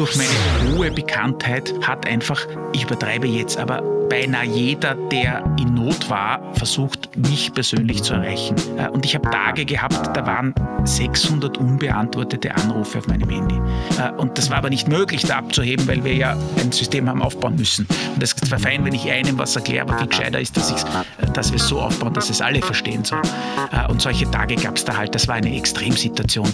durch meine hohe Bekanntheit hat einfach, ich übertreibe jetzt, aber beinahe jeder, der in Not war, versucht, mich persönlich zu erreichen. Äh, und ich habe Tage gehabt, da waren 600 unbeantwortete Anrufe auf meinem Handy. Äh, und das war aber nicht möglich, da abzuheben, weil wir ja ein System haben aufbauen müssen. Und es ist fein, wenn ich einem was erkläre, aber viel gescheiter ist, dass, äh, dass wir es so aufbauen, dass es alle verstehen. So. Und solche Tage gab es da halt. Das war eine Extremsituation.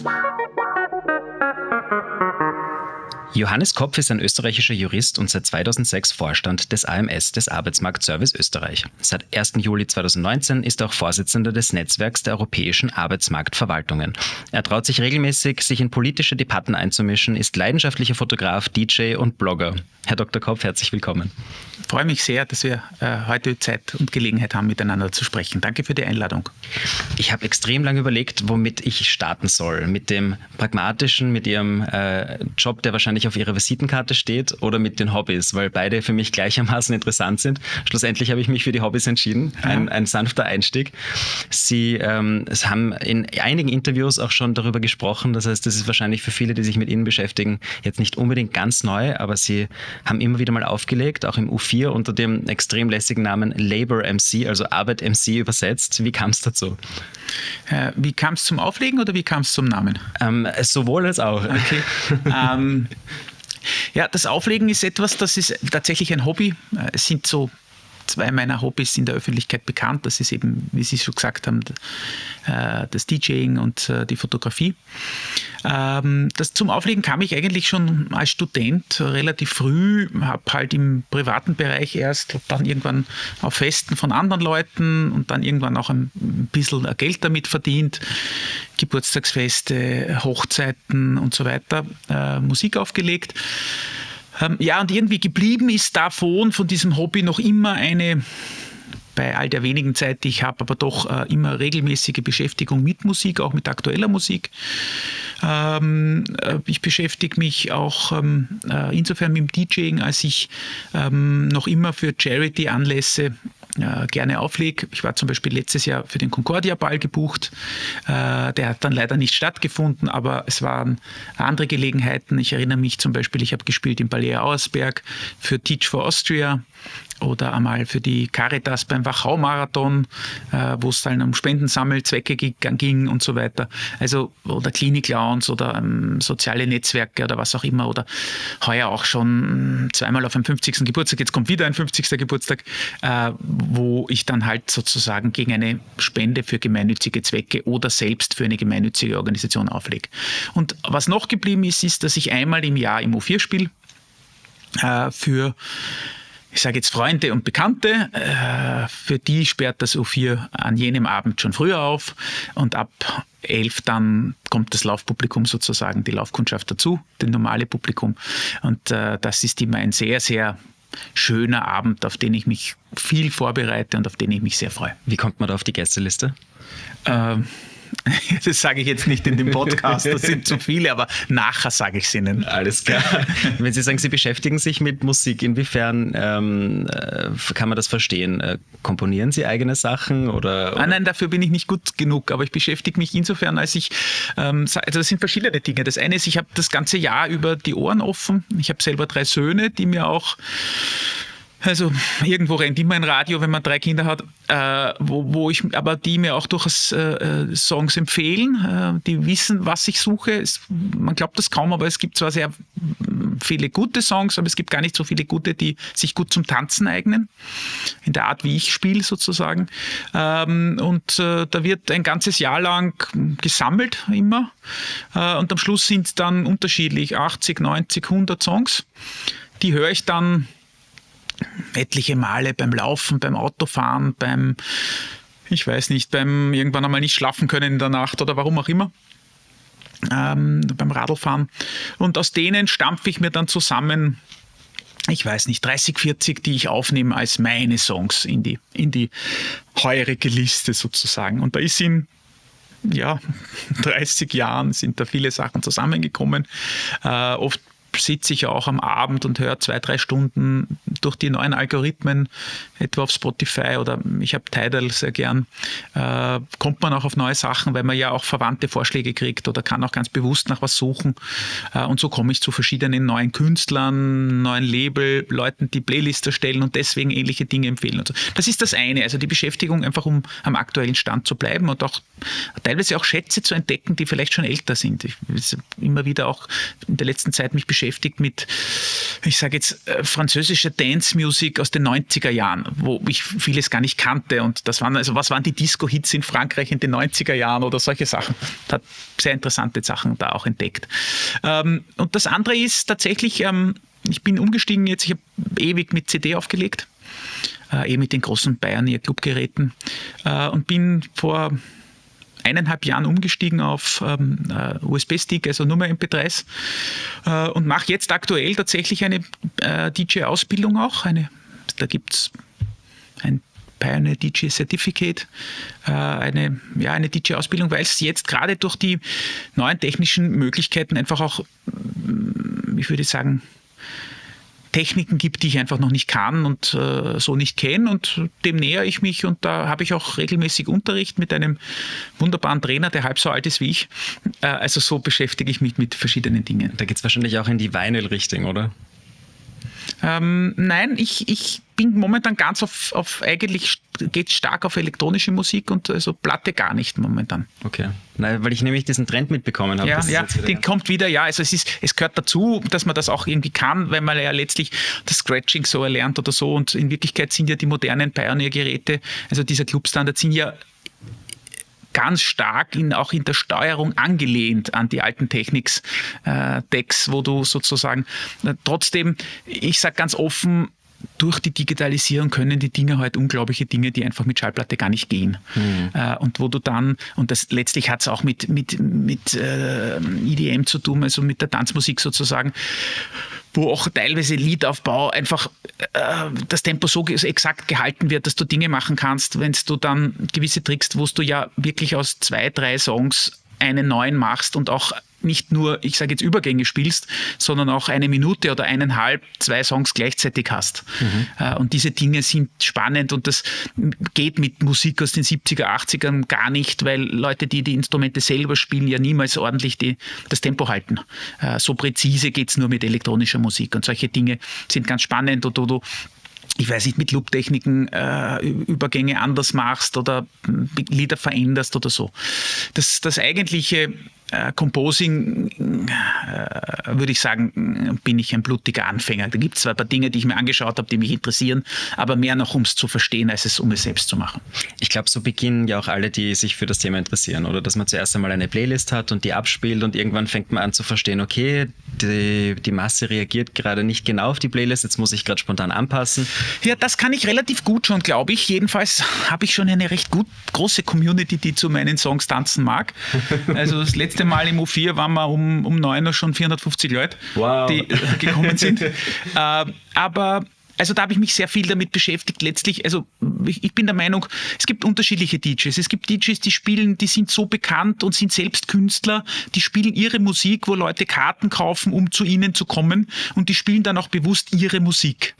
Johannes Kopf ist ein österreichischer Jurist und seit 2006 Vorstand des AMS, des Arbeitsmarktservice Österreich. Seit 1. Juli 2019 ist er auch Vorsitzender des Netzwerks der europäischen Arbeitsmarktverwaltungen. Er traut sich regelmäßig, sich in politische Debatten einzumischen, ist leidenschaftlicher Fotograf, DJ und Blogger. Herr Dr. Kopf, herzlich willkommen. Ich freue mich sehr, dass wir äh, heute Zeit und Gelegenheit haben, miteinander zu sprechen. Danke für die Einladung. Ich habe extrem lange überlegt, womit ich starten soll. Mit dem pragmatischen, mit Ihrem äh, Job, der wahrscheinlich auf ihrer Visitenkarte steht oder mit den Hobbys, weil beide für mich gleichermaßen interessant sind. Schlussendlich habe ich mich für die Hobbys entschieden. Ein, ein sanfter Einstieg. Sie ähm, haben in einigen Interviews auch schon darüber gesprochen. Das heißt, das ist wahrscheinlich für viele, die sich mit Ihnen beschäftigen, jetzt nicht unbedingt ganz neu, aber Sie haben immer wieder mal aufgelegt, auch im U4 unter dem extrem lässigen Namen Labor MC, also Arbeit MC übersetzt. Wie kam es dazu? Äh, wie kam es zum Auflegen oder wie kam es zum Namen? Ähm, sowohl als auch. Okay. ähm, ja, das Auflegen ist etwas, das ist tatsächlich ein Hobby. Es sind so zwei meiner Hobbys in der Öffentlichkeit bekannt. Das ist eben, wie Sie schon gesagt haben, äh, das DJing und äh, die Fotografie. Ähm, das zum Auflegen kam ich eigentlich schon als Student relativ früh, habe halt im privaten Bereich erst, dann irgendwann auf Festen von anderen Leuten und dann irgendwann auch ein bisschen Geld damit verdient. Geburtstagsfeste, Hochzeiten und so weiter, äh, Musik aufgelegt. Ähm, ja, und irgendwie geblieben ist davon, von diesem Hobby noch immer eine bei all der wenigen Zeit, die ich habe, aber doch äh, immer regelmäßige Beschäftigung mit Musik, auch mit aktueller Musik. Ähm, äh, ich beschäftige mich auch ähm, äh, insofern mit dem DJing, als ich ähm, noch immer für Charity-Anlässe äh, gerne auflege. Ich war zum Beispiel letztes Jahr für den Concordia-Ball gebucht. Äh, der hat dann leider nicht stattgefunden, aber es waren andere Gelegenheiten. Ich erinnere mich zum Beispiel, ich habe gespielt im Ballet Auersberg für Teach for Austria oder einmal für die Caritas beim Wachau-Marathon, äh, wo es dann um Spendensammelzwecke ging und so weiter. Also, oder Klinik-Lounge oder ähm, soziale Netzwerke oder was auch immer. Oder heuer auch schon zweimal auf dem 50. Geburtstag. Jetzt kommt wieder ein 50. Geburtstag, äh, wo ich dann halt sozusagen gegen eine Spende für gemeinnützige Zwecke oder selbst für eine gemeinnützige Organisation auflege. Und was noch geblieben ist, ist, dass ich einmal im Jahr im U4 spiele äh, für ich sage jetzt Freunde und Bekannte, äh, für die sperrt das U4 an jenem Abend schon früher auf und ab 11 dann kommt das Laufpublikum sozusagen, die Laufkundschaft dazu, das normale Publikum. Und äh, das ist immer ein sehr, sehr schöner Abend, auf den ich mich viel vorbereite und auf den ich mich sehr freue. Wie kommt man da auf die Gästeliste? Ähm, Das sage ich jetzt nicht in dem Podcast, das sind zu viele, aber nachher sage ich es Ihnen. Alles klar. Wenn Sie sagen, Sie beschäftigen sich mit Musik, inwiefern ähm, äh, kann man das verstehen? Äh, komponieren Sie eigene Sachen oder, oder? Ah, nein, dafür bin ich nicht gut genug, aber ich beschäftige mich insofern, als ich, ähm, also das sind verschiedene Dinge. Das eine ist, ich habe das ganze Jahr über die Ohren offen. Ich habe selber drei Söhne, die mir auch also irgendwo rennt immer ein Radio, wenn man drei Kinder hat, äh, wo, wo ich, aber die mir auch durchaus äh, äh, Songs empfehlen, äh, die wissen, was ich suche. Es, man glaubt das kaum, aber es gibt zwar sehr viele gute Songs, aber es gibt gar nicht so viele gute, die sich gut zum Tanzen eignen, in der Art, wie ich spiele sozusagen. Ähm, und äh, da wird ein ganzes Jahr lang gesammelt immer äh, und am Schluss sind es dann unterschiedlich 80, 90, 100 Songs. Die höre ich dann etliche Male beim Laufen, beim Autofahren, beim, ich weiß nicht, beim irgendwann einmal nicht schlafen können in der Nacht oder warum auch immer. Ähm, beim Radlfahren. Und aus denen stampfe ich mir dann zusammen, ich weiß nicht, 30, 40, die ich aufnehme als meine Songs in die, in die heurige Liste sozusagen. Und da ist in ja, 30 Jahren sind da viele Sachen zusammengekommen. Äh, oft sitze ich auch am Abend und höre zwei, drei Stunden durch die neuen Algorithmen, etwa auf Spotify oder ich habe Tidal sehr gern, äh, kommt man auch auf neue Sachen, weil man ja auch verwandte Vorschläge kriegt oder kann auch ganz bewusst nach was suchen. Äh, und so komme ich zu verschiedenen neuen Künstlern, neuen Label, Leuten, die Playlists erstellen und deswegen ähnliche Dinge empfehlen. So. Das ist das eine, also die Beschäftigung einfach, um am aktuellen Stand zu bleiben und auch teilweise auch Schätze zu entdecken, die vielleicht schon älter sind. Ich immer wieder auch in der letzten Zeit mich beschäftigt mit, ich sage jetzt, äh, französischer Dance-Music aus den 90er Jahren, wo ich vieles gar nicht kannte. Und das waren, also was waren die Disco-Hits in Frankreich in den 90er Jahren oder solche Sachen. Hat sehr interessante Sachen da auch entdeckt. Ähm, und das andere ist tatsächlich, ähm, ich bin umgestiegen jetzt, ich habe ewig mit CD aufgelegt, äh, eh mit den großen Pioneer Clubgeräten äh, und bin vor eineinhalb Jahren umgestiegen auf ähm, äh, USB-Stick, also nur mehr MP3s äh, und mache jetzt aktuell tatsächlich eine äh, DJ-Ausbildung auch. Eine, da gibt es ein Pioneer DJ Certificate, äh, eine, ja, eine DJ-Ausbildung, weil es jetzt gerade durch die neuen technischen Möglichkeiten einfach auch, ich würde sagen, Techniken gibt, die ich einfach noch nicht kann und äh, so nicht kenne. Und dem näher ich mich und da habe ich auch regelmäßig Unterricht mit einem wunderbaren Trainer, der halb so alt ist wie ich. Äh, also so beschäftige ich mich mit verschiedenen Dingen. Da geht es wahrscheinlich auch in die Vinyl-Richtung, oder? Ähm, nein, ich, ich bin momentan ganz auf, auf eigentlich geht stark auf elektronische Musik und also Platte gar nicht momentan. Okay. Nein, weil ich nämlich diesen Trend mitbekommen habe. Ja, ja den kommt wieder, ja. Also es ist, es gehört dazu, dass man das auch irgendwie kann, weil man ja letztlich das Scratching so erlernt oder so. Und in Wirklichkeit sind ja die modernen Pioneer-Geräte, also dieser Clubstandard, sind ja ganz stark in, auch in der Steuerung angelehnt an die alten Technics-Decks, äh, wo du sozusagen äh, trotzdem, ich sage ganz offen, durch die Digitalisierung können die Dinge halt unglaubliche Dinge, die einfach mit Schallplatte gar nicht gehen. Mhm. Äh, und wo du dann, und das letztlich hat es auch mit, mit, mit äh, EDM zu tun, also mit der Tanzmusik sozusagen, wo auch teilweise Liedaufbau einfach äh, das Tempo so exakt gehalten wird, dass du Dinge machen kannst, wenn du dann gewisse Tricks, wo du ja wirklich aus zwei, drei Songs einen neuen machst und auch nicht nur, ich sage jetzt Übergänge spielst, sondern auch eine Minute oder eineinhalb, zwei Songs gleichzeitig hast. Mhm. Äh, und diese Dinge sind spannend und das geht mit Musik aus den 70er, 80ern gar nicht, weil Leute, die die Instrumente selber spielen, ja niemals ordentlich die, das Tempo halten. Äh, so präzise geht es nur mit elektronischer Musik und solche Dinge sind ganz spannend und du, du ich weiß nicht, mit Loop-Techniken äh, Übergänge anders machst oder Lieder veränderst oder so. Das, das eigentliche äh, Composing, äh, würde ich sagen, bin ich ein blutiger Anfänger. Da gibt es zwar ein paar Dinge, die ich mir angeschaut habe, die mich interessieren, aber mehr noch, um es zu verstehen, als es um es selbst zu machen. Ich glaube, so beginnen ja auch alle, die sich für das Thema interessieren, oder? Dass man zuerst einmal eine Playlist hat und die abspielt und irgendwann fängt man an zu verstehen, okay, die, die Masse reagiert gerade nicht genau auf die Playlist, jetzt muss ich gerade spontan anpassen. Ja, das kann ich relativ gut schon, glaube ich. Jedenfalls habe ich schon eine recht gut große Community, die zu meinen Songs tanzen mag. Also das letzte letzte Mal im U4 waren wir um, um 9 Uhr schon 450 Leute, wow. die gekommen sind. äh, aber also da habe ich mich sehr viel damit beschäftigt. Letztlich, also ich, bin der Meinung, es gibt unterschiedliche DJs. Es gibt DJs, die spielen, die sind so bekannt und sind selbst Künstler, die spielen ihre Musik, wo Leute Karten kaufen, um zu ihnen zu kommen und die spielen dann auch bewusst ihre Musik.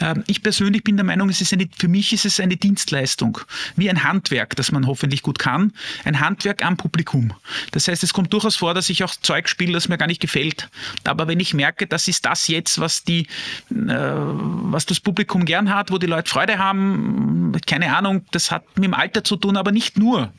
Ähm, ich persönlich bin der Meinung, es ist eine, für mich ist es eine Dienstleistung, wie ein Handwerk, das man hoffentlich gut kann. Ein Handwerk am Publikum. Das heißt, es kommt durchaus vor, dass ich auch Zeug spiele, das mir gar nicht gefällt. Aber wenn ich merke, das ist das jetzt, was die äh, was das Publikum gern hat, wo die Leute Freude haben, keine Ahnung, das hat mit dem Alter zu tun, aber nicht nur.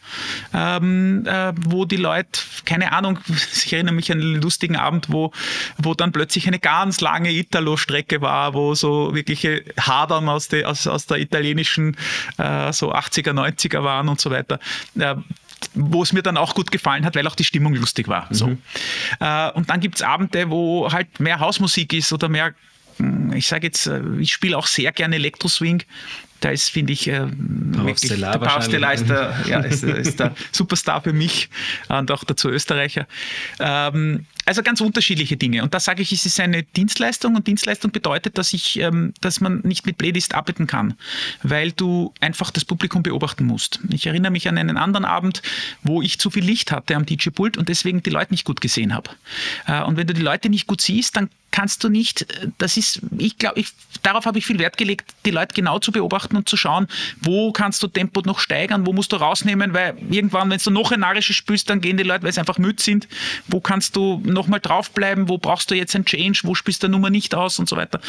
Ähm, äh, wo die Leute, keine Ahnung, ich erinnere mich an einen lustigen Abend, wo, wo dann plötzlich eine ganz lange Italo-Strecke war, wo so wirkliche Hadern aus, de, aus, aus der italienischen äh, so 80er, 90er waren und so weiter. Äh, wo es mir dann auch gut gefallen hat, weil auch die Stimmung lustig war. Mhm. So. Äh, und dann gibt es Abende, wo halt mehr Hausmusik ist oder mehr ich sage jetzt, äh, ich spiele auch sehr gerne Elektro-Swing. Da ist, finde ich, äh, wirklich, der Paustella ist der, ja, ist, ist der Superstar für mich und auch dazu Österreicher. Ähm, Also ganz unterschiedliche Dinge. Und da sage ich, es ist eine Dienstleistung und Dienstleistung bedeutet, dass ich, ähm, dass man nicht mit Playlist arbeiten kann, weil du einfach das Publikum beobachten musst. Ich erinnere mich an einen anderen Abend, wo ich zu viel Licht hatte am DJ-Pult und deswegen die Leute nicht gut gesehen habe. Äh, und wenn du die Leute nicht gut siehst, dann kannst du nicht, das ist, ich glaube, darauf habe ich viel Wert gelegt, die Leute genau zu beobachten und zu schauen, wo kannst du Tempo noch steigern, wo musst du rausnehmen, weil irgendwann, wenn du noch ein narisches spürst, dann gehen die Leute, weil sie einfach müde sind, wo kannst du nochmal draufbleiben, wo brauchst du jetzt ein Change, wo spielst du Nummer nicht aus und so weiter.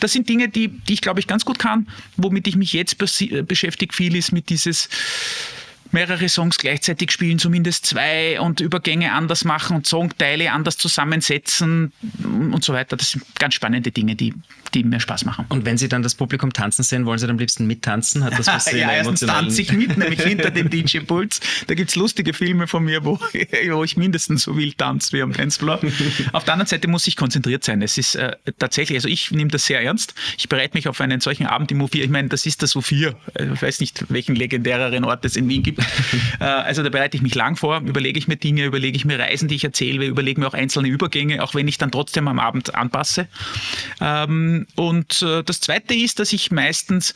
Das sind Dinge, die, die ich glaube ich ganz gut kann, womit ich mich jetzt beschäftige, viel ist mit dieses, mehrere Songs gleichzeitig spielen, zumindest zwei und Übergänge anders machen und Songteile anders zusammensetzen und so weiter. Das sind ganz spannende Dinge, die, die mir Spaß machen. Und wenn Sie dann das Publikum tanzen sehen, wollen Sie dann am liebsten mittanzen? Hat das was ja, erstens tanze ich mit, nämlich hinter dem DJ-Puls. Da gibt es lustige Filme von mir, wo, wo ich mindestens so wild tanze wie am Dancefloor. auf der anderen Seite muss ich konzentriert sein. Es ist äh, tatsächlich, also ich nehme das sehr ernst. Ich bereite mich auf einen solchen Abend im U4. Ich meine, das ist das U4. Ich weiß nicht, welchen legendäreren Ort es in Wien gibt. Äh, also da bereite ich mich lang vor, überlege ich mir Dinge, überlege ich mir Reisen, die ich erzähle, überlege mir auch einzelne Übergänge, auch wenn ich dann trotzdem am Abend anpasse. Ähm, und äh, das Zweite ist, dass ich meistens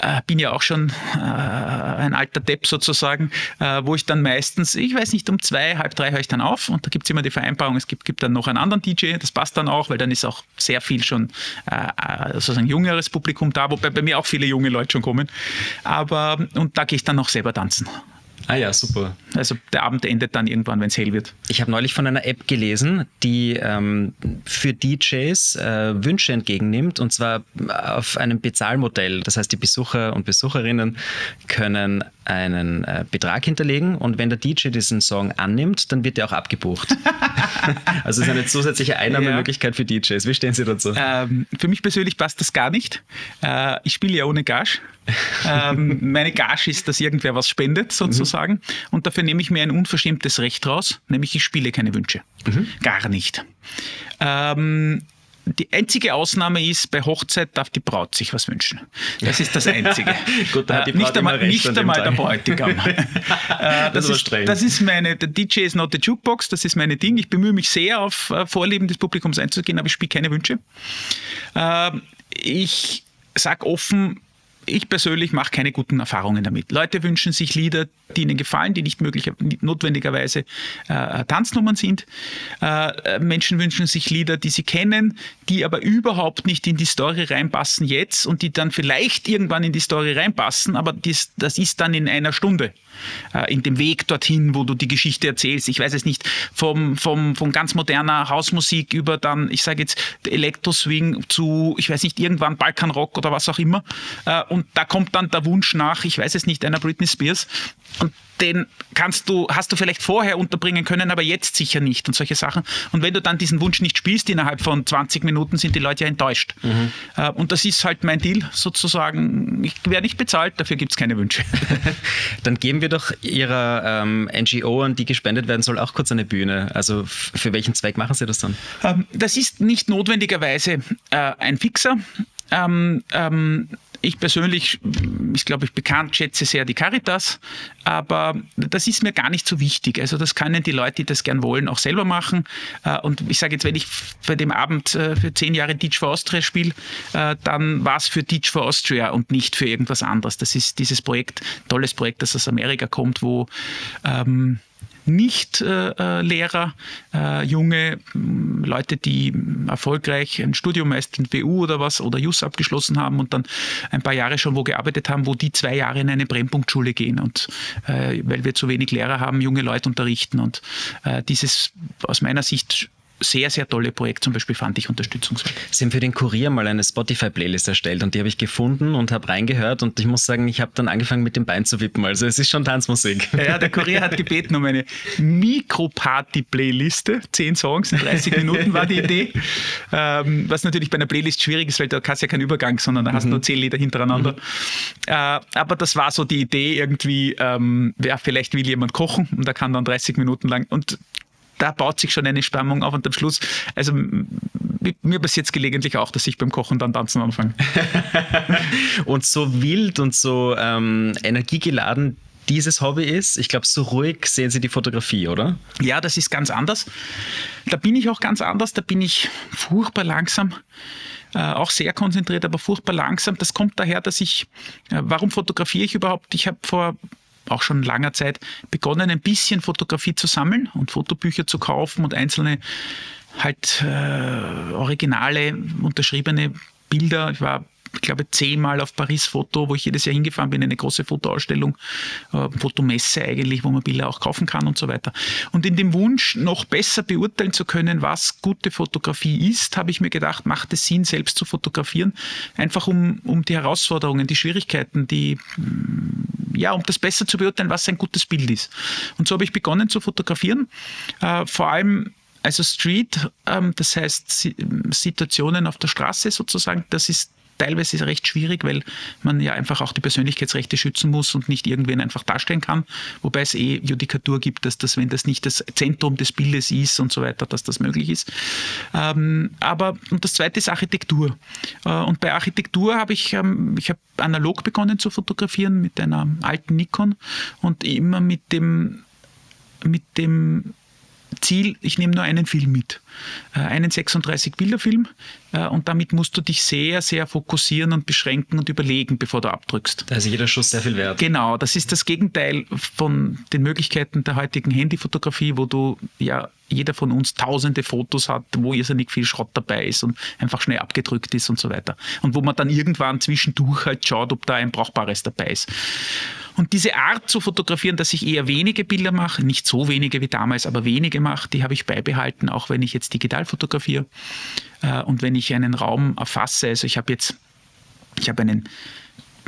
äh, bin ja auch schon äh, ein alter Depp sozusagen, äh, wo ich dann meistens, ich weiß nicht, um zwei, halb drei höre ich dann auf und da gibt es immer die Vereinbarung, es gibt, gibt dann noch einen anderen DJ, das passt dann auch, weil dann ist auch sehr viel schon äh, sozusagen jüngeres Publikum da, wobei bei mir auch viele junge Leute schon kommen. Aber, und da gehe ich dann noch selber tanzen. Ah ja, super. Also der Abend endet dann irgendwann, wenn es hell wird. Ich habe neulich von einer App gelesen, die ähm, für DJs äh, Wünsche entgegennimmt und zwar auf einem Bezahlmodell. Das heißt, die Besucher und Besucherinnen können einen äh, Betrag hinterlegen und wenn der DJ diesen Song annimmt, dann wird er auch abgebucht. also es ist eine zusätzliche Einnahmemöglichkeit ja. für DJs. Wie stehen Sie dazu? Ähm, für mich persönlich passt das gar nicht. Äh, ich spiele ja ohne Gage. Ähm, meine Gage ist, dass irgendwer was spendet, sozusagen. Mhm. Und dafür nehme ich mir ein unverschämtes Recht raus, nämlich ich spiele keine Wünsche. Mhm. Gar nicht. Ähm, die einzige Ausnahme ist, bei Hochzeit darf die Braut sich was wünschen. Das ist das Einzige. Gut, da hat die äh, Braut nicht einmal, nicht einmal der Bräutigam. äh, das, das, ist, das, ist, meine, der DJ ist not the Jukebox, das ist meine Ding. Ich bemühe mich sehr, auf äh, Vorlieben des Publikums einzugehen, aber ich spiele keine Wünsche. Äh, ich sage offen, ich persönlich mache keine guten Erfahrungen damit. Leute wünschen sich Lieder, die ihnen gefallen, die nicht, möglich, nicht notwendigerweise äh, Tanznummern sind. Äh, Menschen wünschen sich Lieder, die sie kennen, die aber überhaupt nicht in die Story reinpassen jetzt und die dann vielleicht irgendwann in die Story reinpassen, aber dies, das ist dann in einer Stunde äh, in dem Weg dorthin, wo du die Geschichte erzählst. Ich weiß es nicht, vom, vom, von ganz moderner Hausmusik über dann, ich sage jetzt, Elektroswing zu, ich weiß nicht, irgendwann Balkanrock oder was auch immer. Äh, und da kommt dann der Wunsch nach, ich weiß es nicht, einer Britney Spears. Und den kannst du, hast du vielleicht vorher unterbringen können, aber jetzt sicher nicht und solche Sachen. Und wenn du dann diesen Wunsch nicht spielst, innerhalb von 20 Minuten sind die Leute ja enttäuscht. Mhm. Äh, und das ist halt mein Deal sozusagen. Ich werde nicht bezahlt, dafür gibt es keine Wünsche. dann geben wir doch Ihrer ähm, NGO, an die gespendet werden soll, auch kurz eine Bühne. Also für welchen Zweck machen Sie das dann? Ähm, das ist nicht notwendigerweise äh, ein Fixer. Ähm, ähm, ich persönlich, ist glaube ich bekannt, schätze sehr die Caritas, aber das ist mir gar nicht so wichtig. Also das können die Leute, die das gern wollen, auch selber machen. Äh, und ich sage jetzt, wenn ich bei dem Abend äh, für zehn Jahre Teach for Austria spiele, äh, dann war es für Teach for Austria und nicht für irgendwas anderes. Das ist dieses Projekt, tolles Projekt, das aus Amerika kommt, wo ähm, nicht-Lehrer, äh, junge Leute, die erfolgreich ein Studium meist in WU oder was oder JUS abgeschlossen haben und dann ein paar Jahre schon wo gearbeitet haben, wo die zwei Jahre in eine Brennpunktschule gehen und äh, weil wir zu wenig Lehrer haben, junge Leute unterrichten. Und äh, dieses aus meiner Sicht sehr, sehr tolle Projekt zum Beispiel fand ich unterstützungswert. Sie haben für den Kurier mal eine Spotify-Playlist erstellt und die habe ich gefunden und habe reingehört und ich muss sagen, ich habe dann angefangen mit dem Bein zu wippen. Also es ist schon Tanzmusik. Ja, der Kurier hat gebeten um eine Mikro-Party-Playliste. Zehn Songs in 30 Minuten war die Idee. Ähm, was natürlich bei einer Playlist schwierig ist, weil da hast du ja keinen Übergang, sondern da hast du mhm. nur zehn Lieder hintereinander. Mhm. Äh, aber das war so die Idee irgendwie, ähm, ja, vielleicht will jemand kochen und da kann dann 30 Minuten lang und da baut sich schon eine Spannung auf und am Schluss, also mir passiert es gelegentlich auch, dass ich beim Kochen dann tanzen anfange. und so wild und so ähm, energiegeladen dieses Hobby ist. Ich glaube, so ruhig sehen Sie die Fotografie, oder? Ja, das ist ganz anders. Da bin ich auch ganz anders. Da bin ich furchtbar langsam. Äh, auch sehr konzentriert, aber furchtbar langsam. Das kommt daher, dass ich, äh, warum fotografiere ich überhaupt? Ich habe vor auch schon langer Zeit begonnen, ein bisschen Fotografie zu sammeln und Fotobücher zu kaufen und einzelne halt äh, originale, unterschriebene Bilder. Ich war ich glaube, zehnmal auf Paris Foto, wo ich jedes Jahr hingefahren bin, eine große Fotoausstellung, äh, Fotomesse eigentlich, wo man Bilder auch kaufen kann und so weiter. Und in dem Wunsch, noch besser beurteilen zu können, was gute Fotografie ist, habe ich mir gedacht, macht es Sinn, selbst zu fotografieren, einfach um, um die Herausforderungen, die Schwierigkeiten, die, mm, ja, um das besser zu beurteilen, was ein gutes Bild ist. Und so habe ich begonnen zu fotografieren, äh, vor allem also Street, ähm, das heißt Situationen auf der Straße sozusagen, das ist teilweise recht schwierig, weil man ja einfach auch die Persönlichkeitsrechte schützen muss und nicht irgendwen einfach darstellen kann. Wobei es eh Judikatur gibt, dass das, wenn das nicht das Zentrum des Bildes ist und so weiter, dass das möglich ist. Ähm, aber und das zweite ist Architektur. Äh, und bei Architektur habe ich, ähm, ich habe analog begonnen zu fotografieren mit einer alten Nikon und immer mit dem mit dem Ziel, ich nehme nur einen Film mit. Äh, einen 36-Bilder-Film äh, und damit musst du dich sehr, sehr fokussieren und beschränken und überlegen, bevor du abdrückst. Da ist jeder Schuss sehr viel wert. Genau, das ist das Gegenteil von den Möglichkeiten der heutigen Handyfotografie, wo du ja jeder von uns tausende Fotos hat, wo irrsinnig viel Schrott dabei ist und einfach schnell abgedrückt ist und so weiter. Und wo man dann irgendwann zwischendurch halt schaut, ob da ein brauchbares dabei ist. Und diese Art zu fotografieren, dass ich eher wenige Bilder mache, nicht so wenige wie damals, aber wenige mache, die habe ich beibehalten, auch wenn ich jetzt digital fotografiere äh, und wenn ich einen Raum erfasse. Also ich habe jetzt, ich habe einen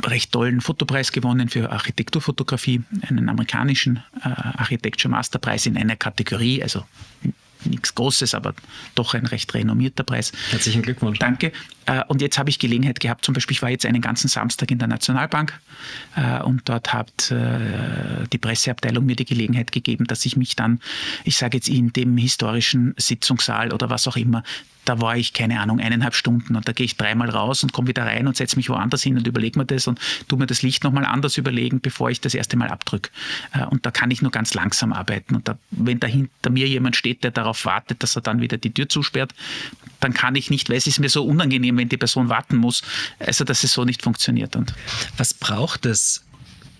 recht tollen Fotopreis gewonnen für Architekturfotografie, einen amerikanischen äh, Architecture Masterpreis in einer Kategorie, also nichts Großes, aber doch ein recht renommierter Preis. Herzlichen Glückwunsch. Danke. Äh, und jetzt habe ich Gelegenheit gehabt, zum Beispiel, ich war jetzt einen ganzen Samstag in der Nationalbank äh, und dort hat äh, die Presseabteilung mir die Gelegenheit gegeben, dass ich mich dann, ich sage jetzt in dem historischen Sitzungssaal oder was auch immer, da war ich, keine Ahnung, eineinhalb Stunden und da gehe ich dreimal raus und komme wieder rein und setze mich woanders hin und überlege mir das und tue mir das Licht nochmal anders überlegen, bevor ich das erste Mal abdrücke. Und da kann ich nur ganz langsam arbeiten. Und da, wenn dahinter mir jemand steht, der darauf wartet, dass er dann wieder die Tür zusperrt, dann kann ich nicht, weil es ist mir so unangenehm, wenn die Person warten muss. Also, dass es so nicht funktioniert. Und Was braucht es,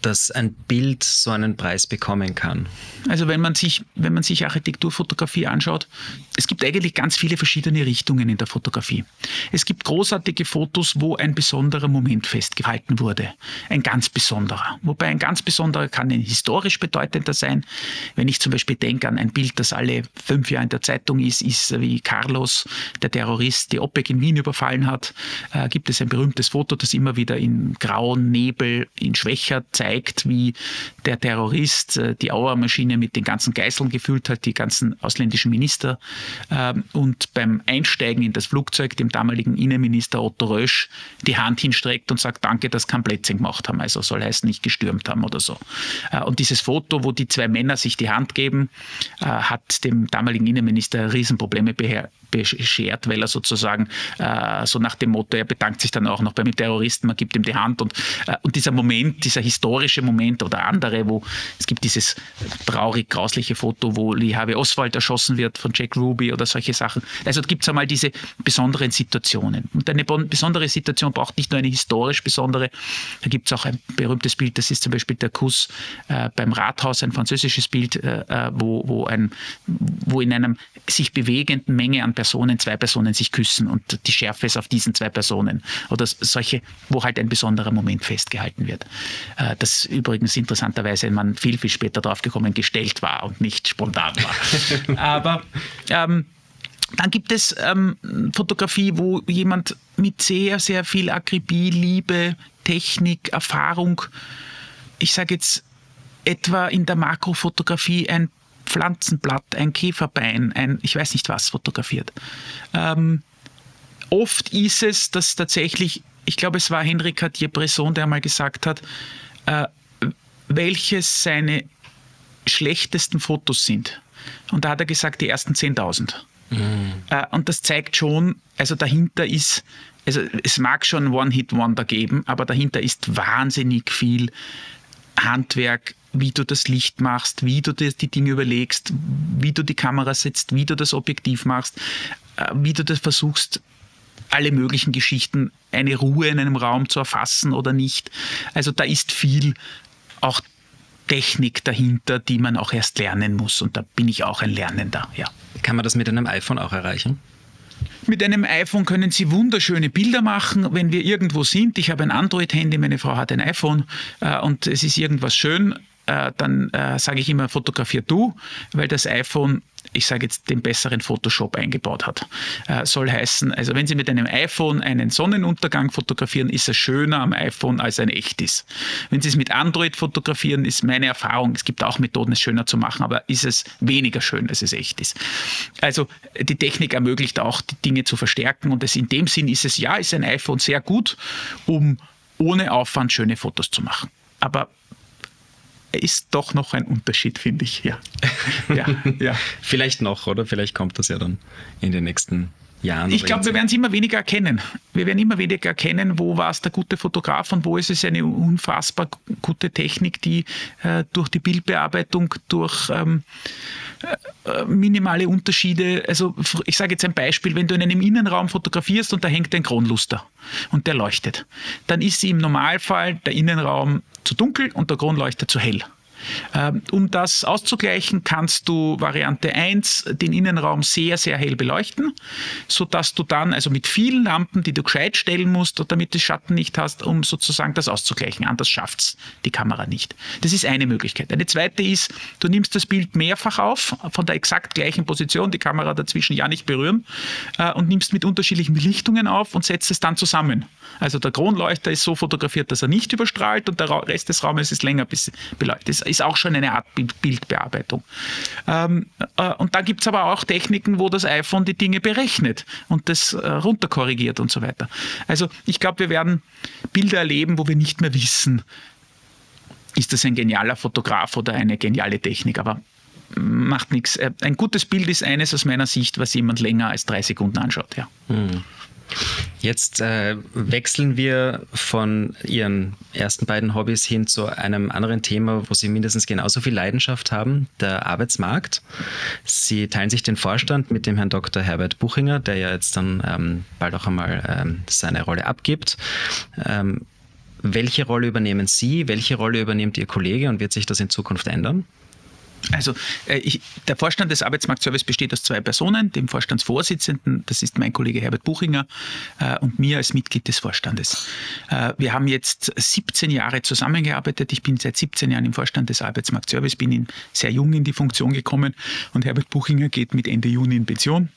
dass ein Bild so einen Preis bekommen kann? Also wenn man sich, wenn man sich Architekturfotografie anschaut, es gibt eigentlich ganz viele verschiedene Richtungen in der Fotografie. Es gibt großartige Fotos, wo ein besonderer Moment festgehalten wurde. Ein ganz besonderer. Wobei ein ganz besonderer kann ein historisch bedeutender sein. Wenn ich zum Beispiel denke an ein Bild, das alle fünf Jahre in der Zeitung ist, ist wie Carlos, der Terrorist, die OPEC in Wien überfallen hat, äh, gibt es ein berühmtes Foto, das immer wieder in grauen Nebel, in schwächer zeigt, wie der Terrorist äh, die Auermaschine mit den ganzen Geiseln gefüllt hat, die ganzen ausländischen Minister. Ähm, und beim Einsteigen in das Flugzeug dem damaligen Innenminister Otto Rösch die Hand hinstreckt und sagt, danke, dass kein Plätzchen gemacht haben. Also soll heißen, nicht gestürmt haben oder so. Äh, und dieses Foto, wo die zwei Männer sich die Hand geben, äh, hat dem damaligen Innenminister Riesenprobleme beschert, weil er sozusagen so nach dem Motto, er bedankt sich dann auch noch beim Terroristen, man gibt ihm die Hand und, und dieser Moment, dieser historische Moment oder andere, wo es gibt dieses traurig grausliche Foto, wo Lee Harvey Oswald erschossen wird von Jack Ruby oder solche Sachen. Also gibt es einmal diese besonderen Situationen. Und eine besondere Situation braucht nicht nur eine historisch besondere. Da gibt es auch ein berühmtes Bild, das ist zum Beispiel der Kuss äh, beim Rathaus, ein französisches Bild, äh, äh wo, wo, ein, wo in einem sich bewegenden Menge an Personen zwei Personen sich küssen und die Schärfe ist auf diesen zwei Personen. Oder solche, wo halt ein besonderer Moment festgehalten wird. Äh, das übrigens interessanterweise man viel, viel später drauf gekommen gestellt war und nicht spontan war. Aber ähm, dann gibt es ähm, Fotografie, wo jemand mit sehr, sehr viel Akribie, Liebe, Technik, Erfahrung, ich sage jetzt etwa in der Makrofotografie ein Pflanzenblatt, ein Käferbein, ein ich weiß nicht was fotografiert. Ähm, oft ist es, dass tatsächlich, ich glaube, es war Henrik Cartier-Bresson, der mal gesagt hat, welches seine schlechtesten Fotos sind. Und da hat er gesagt, die ersten 10.000. Mhm. Äh, und das zeigt schon, also dahinter ist, also es mag schon One-Hit-Wonder geben, aber dahinter ist wahnsinnig viel Handwerk, wie du das Licht machst, wie du dir die Dinge überlegst, wie du die Kamera setzt, wie du das Objektiv machst, äh, wie du das versuchst, alle möglichen Geschichten, eine Ruhe in einem Raum zu erfassen oder nicht. Also da ist viel auch Technik dahinter, die man auch erst lernen muss. Und da bin ich auch ein Lernender, ja. Kann man das mit einem iPhone auch erreichen? Mit einem iPhone können Sie wunderschöne Bilder machen, wenn wir irgendwo sind. Ich habe ein Android-Handy, meine Frau hat ein iPhone äh, und es ist irgendwas schön äh, dann äh, sage ich immer, fotografier du, weil das iPhone ich sage jetzt, den besseren Photoshop eingebaut hat. Äh, soll heißen, also wenn Sie mit einem iPhone einen Sonnenuntergang fotografieren, ist es schöner am iPhone, als ein echtes. Wenn Sie es mit Android fotografieren, ist meine Erfahrung, es gibt auch Methoden, es schöner zu machen, aber ist es weniger schön, als es echt ist. Also die Technik ermöglicht auch, die Dinge zu verstärken und es, in dem Sinn ist es, ja, ist ein iPhone sehr gut, um ohne Aufwand schöne Fotos zu machen. Aber ist doch noch ein Unterschied, finde ich. Ja. ja, ja. Vielleicht noch, oder? Vielleicht kommt das ja dann in den nächsten Jahren. Ich glaube, wir werden es immer weniger erkennen. Wir werden immer weniger erkennen, wo war es der gute Fotograf und wo ist es eine unfassbar gute Technik, die äh, durch die Bildbearbeitung, durch ähm, äh, minimale Unterschiede, also ich sage jetzt ein Beispiel, wenn du in einem Innenraum fotografierst und da hängt ein Kronluster und der leuchtet, dann ist im Normalfall der Innenraum zu dunkel und der Kronleuchter zu hell. Ähm, um das auszugleichen, kannst du Variante 1 den Innenraum sehr, sehr hell beleuchten, sodass du dann, also mit vielen Lampen, die du gescheit stellen musst, damit du Schatten nicht hast, um sozusagen das auszugleichen. Anders schafft es die Kamera nicht. Das ist eine Möglichkeit. Eine zweite ist, du nimmst das Bild mehrfach auf, von der exakt gleichen Position, die Kamera dazwischen ja nicht berühren, äh, und nimmst mit unterschiedlichen Belichtungen auf und setzt es dann zusammen. Also der Kronleuchter ist so fotografiert, dass er nicht überstrahlt und der Rest des Raumes ist länger beleuchtet. Das ist auch schon eine Art Bildbearbeitung. Ähm, äh, und dann gibt es aber auch Techniken, wo das iPhone die Dinge berechnet und das äh, runterkorrigiert und so weiter. Also ich glaube, wir werden Bilder erleben, wo wir nicht mehr wissen, ist das ein genialer Fotograf oder eine geniale Technik, aber macht nichts. Äh, ein gutes Bild ist eines aus meiner Sicht, was jemand länger als drei Sekunden anschaut. Ja. Hm. Jetzt äh, wechseln wir von Ihren ersten beiden Hobbys hin zu einem anderen Thema, wo Sie mindestens genauso viel Leidenschaft haben, der Arbeitsmarkt. Sie teilen sich den Vorstand mit dem Herrn Dr. Herbert Buchinger, der ja jetzt dann ähm, bald auch einmal ähm, seine Rolle abgibt. Ähm, welche Rolle übernehmen Sie? Welche Rolle übernimmt Ihr Kollege und wird sich das in Zukunft ändern? Also äh, ich, der Vorstand des Arbeitsmarktservice besteht aus zwei Personen, dem Vorstandsvorsitzenden, das ist mein Kollege Herbert Buchinger, äh, und mir als Mitglied des Vorstandes. Äh, wir haben jetzt 17 Jahre zusammengearbeitet. Ich bin seit 17 Jahren im Vorstand des Arbeitsmarktservice, bin in, sehr jung in die Funktion gekommen und Herbert Buchinger geht mit Ende Juni in Pension.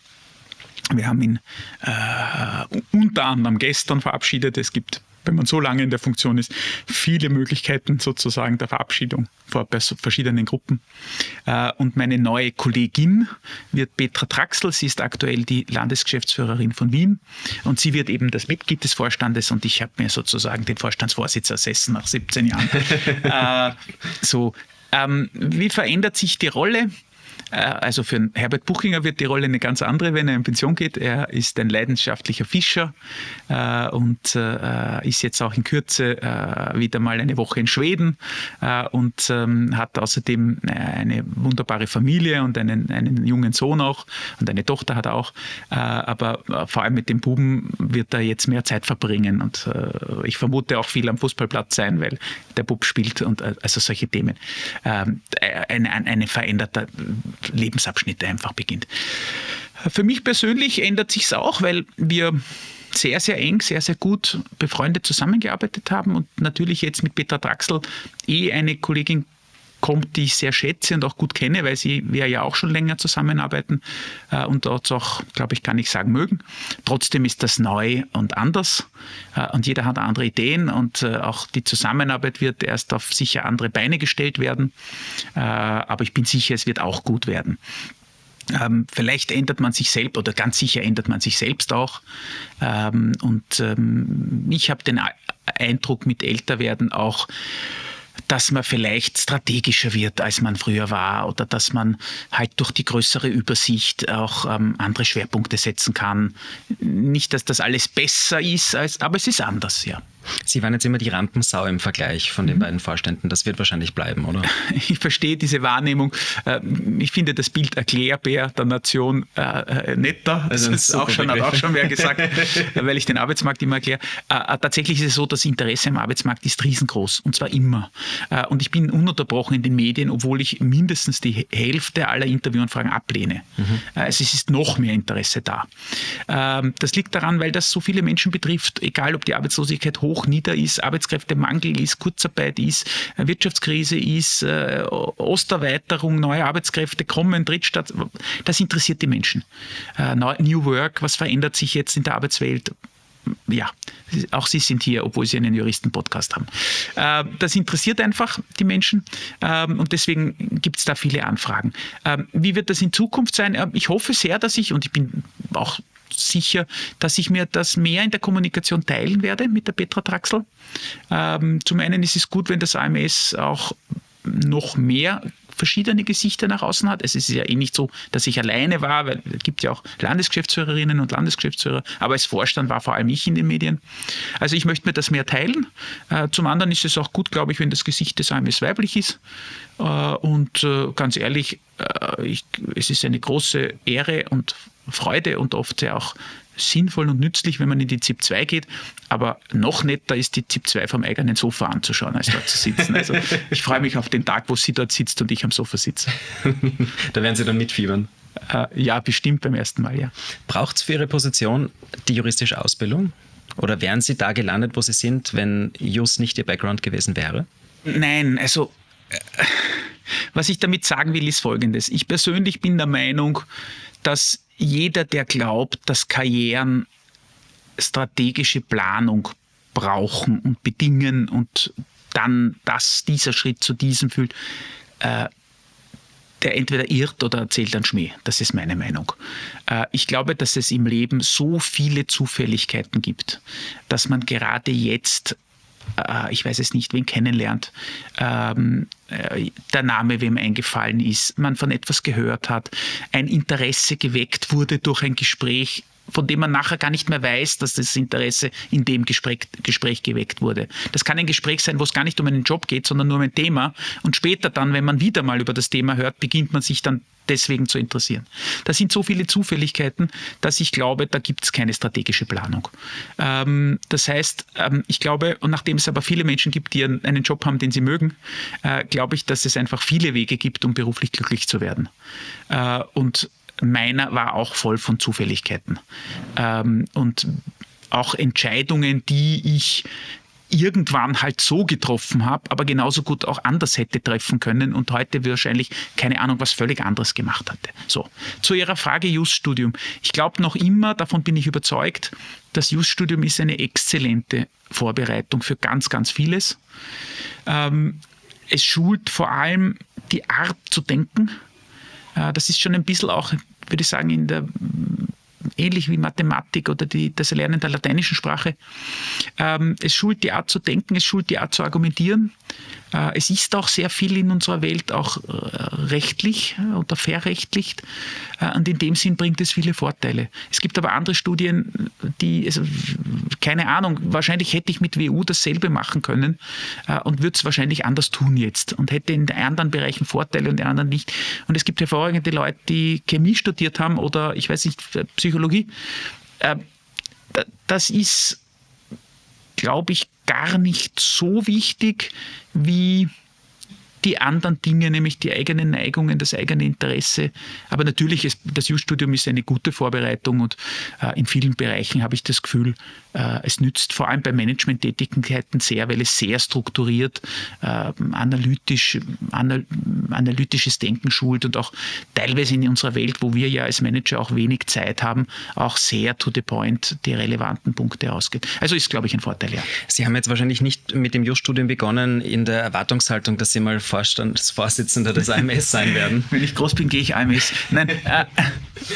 Wir haben ihn äh, unter anderem gestern verabschiedet. Es gibt wenn man so lange in der Funktion ist, viele Möglichkeiten sozusagen der Verabschiedung vor verschiedenen Gruppen. Äh, und meine neue Kollegin wird Petra Traxel. Sie ist aktuell die Landesgeschäftsführerin von Wien und sie wird eben das Mitglied des Vorstandes und ich habe mir sozusagen den Vorstandsvorsitz ersessen nach 17 Jahren. Äh, so, ähm, wie verändert sich die Rolle? Äh, also für Herbert Buchinger wird die Rolle eine ganz andere, wenn er in Pension geht. Er ist ein leidenschaftlicher Fischer äh, und äh, ist jetzt auch in Kürze wieder mal eine Woche in Schweden und ähm, hat außerdem eine wunderbare Familie und einen, einen jungen Sohn auch und eine Tochter hat er auch. Aber vor allem mit dem Buben wird er jetzt mehr Zeit verbringen und ich vermute auch viel am Fußballplatz sein, weil der Bub spielt und also solche Themen. Ähm, eine, eine veränderte Lebensabschnitte einfach beginnt. Für mich persönlich ändert sich es auch, weil wir sehr, sehr eng, sehr, sehr gut befreundet zusammengearbeitet haben und natürlich jetzt mit Petra Draxel eh eine Kollegin kommt, die ich sehr schätze und auch gut kenne, weil sie wir ja auch schon länger zusammenarbeiten äh, und dort auch, glaube ich, kann ich sagen, mögen. Trotzdem ist das neu und anders äh, und jeder hat andere Ideen und äh, auch die Zusammenarbeit wird erst auf sicher andere Beine gestellt werden. Äh, aber ich bin sicher, es wird auch gut werden. Ähm, vielleicht ändert man sich selbst oder ganz sicher ändert man sich selbst auch. Ähm, und ähm, ich habe den Eindruck mit Älterwerden auch, dass man vielleicht strategischer wird, als man früher war oder dass man halt durch die größere Übersicht auch ähm, andere Schwerpunkte setzen kann. Nicht, dass das alles besser ist, als, aber es ist anders, ja. Sie waren jetzt immer die Rampensau im Vergleich von den mhm. beiden Vorständen. Das wird wahrscheinlich bleiben, oder? Ich verstehe diese Wahrnehmung. Ähm, ich finde das Bild Erklärbär der Nation äh, äh, netter. Das also ist auch schon, hat auch schon wer gesagt, weil ich den Arbeitsmarkt immer erkläre. Äh, tatsächlich ist es so, das Interesse am Arbeitsmarkt ist riesengroß und zwar immer. Und ich bin ununterbrochen in den Medien, obwohl ich mindestens die Hälfte aller Interviewanfragen ablehne. Mhm. Also es ist noch mehr Interesse da. Ähm, das liegt daran, weil das so viele Menschen betrifft, egal ob die Arbeitslosigkeit hoch, nieder ist, Arbeitskräftemangel ist, Kurzarbeit ist, Wirtschaftskrise ist, äh, Osterweiterung, neue Arbeitskräfte kommen, Drittstaat. Das interessiert die Menschen. Äh, New Work, was verändert sich jetzt in der Arbeitswelt? Ja, auch Sie sind hier, obwohl Sie einen Juristen-Podcast haben. Äh, das interessiert einfach die Menschen ähm, und deswegen gibt es da viele Anfragen. Ähm, wie wird das in Zukunft sein? Ähm, ich hoffe sehr, dass ich, und ich bin auch sicher, dass ich mir das mehr in der Kommunikation teilen werde mit der Petra Traxel. Zum einen ist es gut, wenn das AMS auch noch mehr verschiedene Gesichter nach außen hat. Es ist ja eh nicht so, dass ich alleine war, weil es gibt ja auch Landesgeschäftsführerinnen und Landesgeschäftsführer, aber als Vorstand war vor allem ich in den Medien. Also ich möchte mir das mehr teilen. Äh, zum anderen ist es auch gut, glaube ich, wenn das Gesicht des AMS weiblich ist. Äh, und äh, ganz ehrlich, ich, es ist eine große Ehre und Freude und oft ja auch sinnvoll und nützlich, wenn man in die ZIP 2 geht. Aber noch netter ist die ZIP 2 vom eigenen Sofa anzuschauen, als dort zu sitzen. Also ich freue mich auf den Tag, wo sie dort sitzt und ich am Sofa sitze. da werden Sie dann mitfiebern. Äh, ja, bestimmt beim ersten Mal, ja. Braucht es für Ihre Position die juristische Ausbildung? Oder wären Sie da gelandet, wo Sie sind, wenn Just nicht Ihr Background gewesen wäre? Nein, also was ich damit sagen will, ist Folgendes. Ich persönlich bin der Meinung, dass jeder, der glaubt, dass Karrieren strategische Planung brauchen und bedingen und dann, dass dieser Schritt zu diesem fühlt, äh, der entweder irrt oder erzählt einen Schmäh. Das ist meine Meinung. Äh, ich glaube, dass es im Leben so viele Zufälligkeiten gibt, dass man gerade jetzt ich weiß es nicht, wen kennenlernt, ähm, äh, der Name wem eingefallen ist, man von etwas gehört hat, ein Interesse geweckt wurde durch ein Gespräch, von dem man nachher gar nicht mehr weiß, dass das Interesse in dem Gespräch, Gespräch, geweckt wurde. Das kann ein Gespräch sein, wo es gar nicht um einen Job geht, sondern nur um ein Thema. Und später dann, wenn man wieder mal über das Thema hört, beginnt man sich dann deswegen zu interessieren. Da sind so viele Zufälligkeiten, dass ich glaube, da gibt es keine strategische Planung. Ähm, das heißt, ähm, ich glaube, und nachdem es aber viele Menschen gibt, die einen Job haben, den sie mögen, äh, glaube ich, dass es einfach viele Wege gibt, um beruflich glücklich zu werden. Äh, und meiner war auch voll von Zufälligkeiten. Ähm, und auch Entscheidungen, die ich irgendwann halt so getroffen habe, aber genauso gut auch anders hätte treffen können und heute wahrscheinlich keine Ahnung, was völlig anderes gemacht hatte. So, zu Ihrer Frage Just-Studium. Ich glaube noch immer, davon bin ich überzeugt, das Just-Studium ist eine exzellente Vorbereitung für ganz, ganz vieles. Ähm, es schult vor allem die Art zu denken. Äh, das ist schon ein bisschen auch, würde ich sagen, in der ähnlich wie Mathematik oder die, das Erlernen der lateinischen Sprache. Ähm, es schult die Art zu denken, es schult die Art zu argumentieren. Äh, es ist auch sehr viel in unserer Welt auch äh, rechtlich äh, oder verrechtlicht und in dem Sinn bringt es viele Vorteile. Es gibt aber andere Studien, die, also, keine Ahnung, wahrscheinlich hätte ich mit WU dasselbe machen können und würde es wahrscheinlich anders tun jetzt und hätte in anderen Bereichen Vorteile und in anderen nicht. Und es gibt hervorragende Leute, die Chemie studiert haben oder ich weiß nicht, Psychologie. Das ist, glaube ich, gar nicht so wichtig wie die anderen Dinge, nämlich die eigenen Neigungen, das eigene Interesse. Aber natürlich, ist, das Just-Studium ist eine gute Vorbereitung und äh, in vielen Bereichen habe ich das Gefühl, äh, es nützt vor allem bei Management-Tätigkeiten sehr, weil es sehr strukturiert, äh, analytisch, anal analytisches Denken schult und auch teilweise in unserer Welt, wo wir ja als Manager auch wenig Zeit haben, auch sehr to the point die relevanten Punkte ausgeht. Also ist, glaube ich, ein Vorteil, ja. Sie haben jetzt wahrscheinlich nicht mit dem Just-Studium begonnen in der Erwartungshaltung, dass Sie mal Vorstandsvorsitzender des AMS sein werden. Wenn ich groß bin, gehe ich AMS. Nein, äh,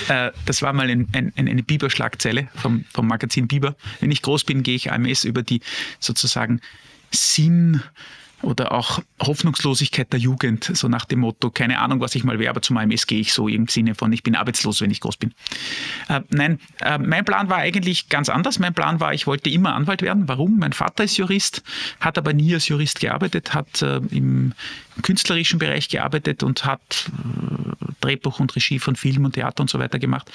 äh, das war mal ein, ein, eine Biber-Schlagzeile vom, vom Magazin Biber. Wenn ich groß bin, gehe ich AMS über die sozusagen Sinn oder auch Hoffnungslosigkeit der Jugend, so nach dem Motto, keine Ahnung, was ich mal wäre, aber zum AMS gehe ich so im Sinne von, ich bin arbeitslos, wenn ich groß bin. Äh, nein, äh, mein Plan war eigentlich ganz anders. Mein Plan war, ich wollte immer Anwalt werden. Warum? Mein Vater ist Jurist, hat aber nie als Jurist gearbeitet, hat äh, im künstlerischen Bereich gearbeitet und hat äh, Drehbuch und Regie von Film und Theater und so weiter gemacht.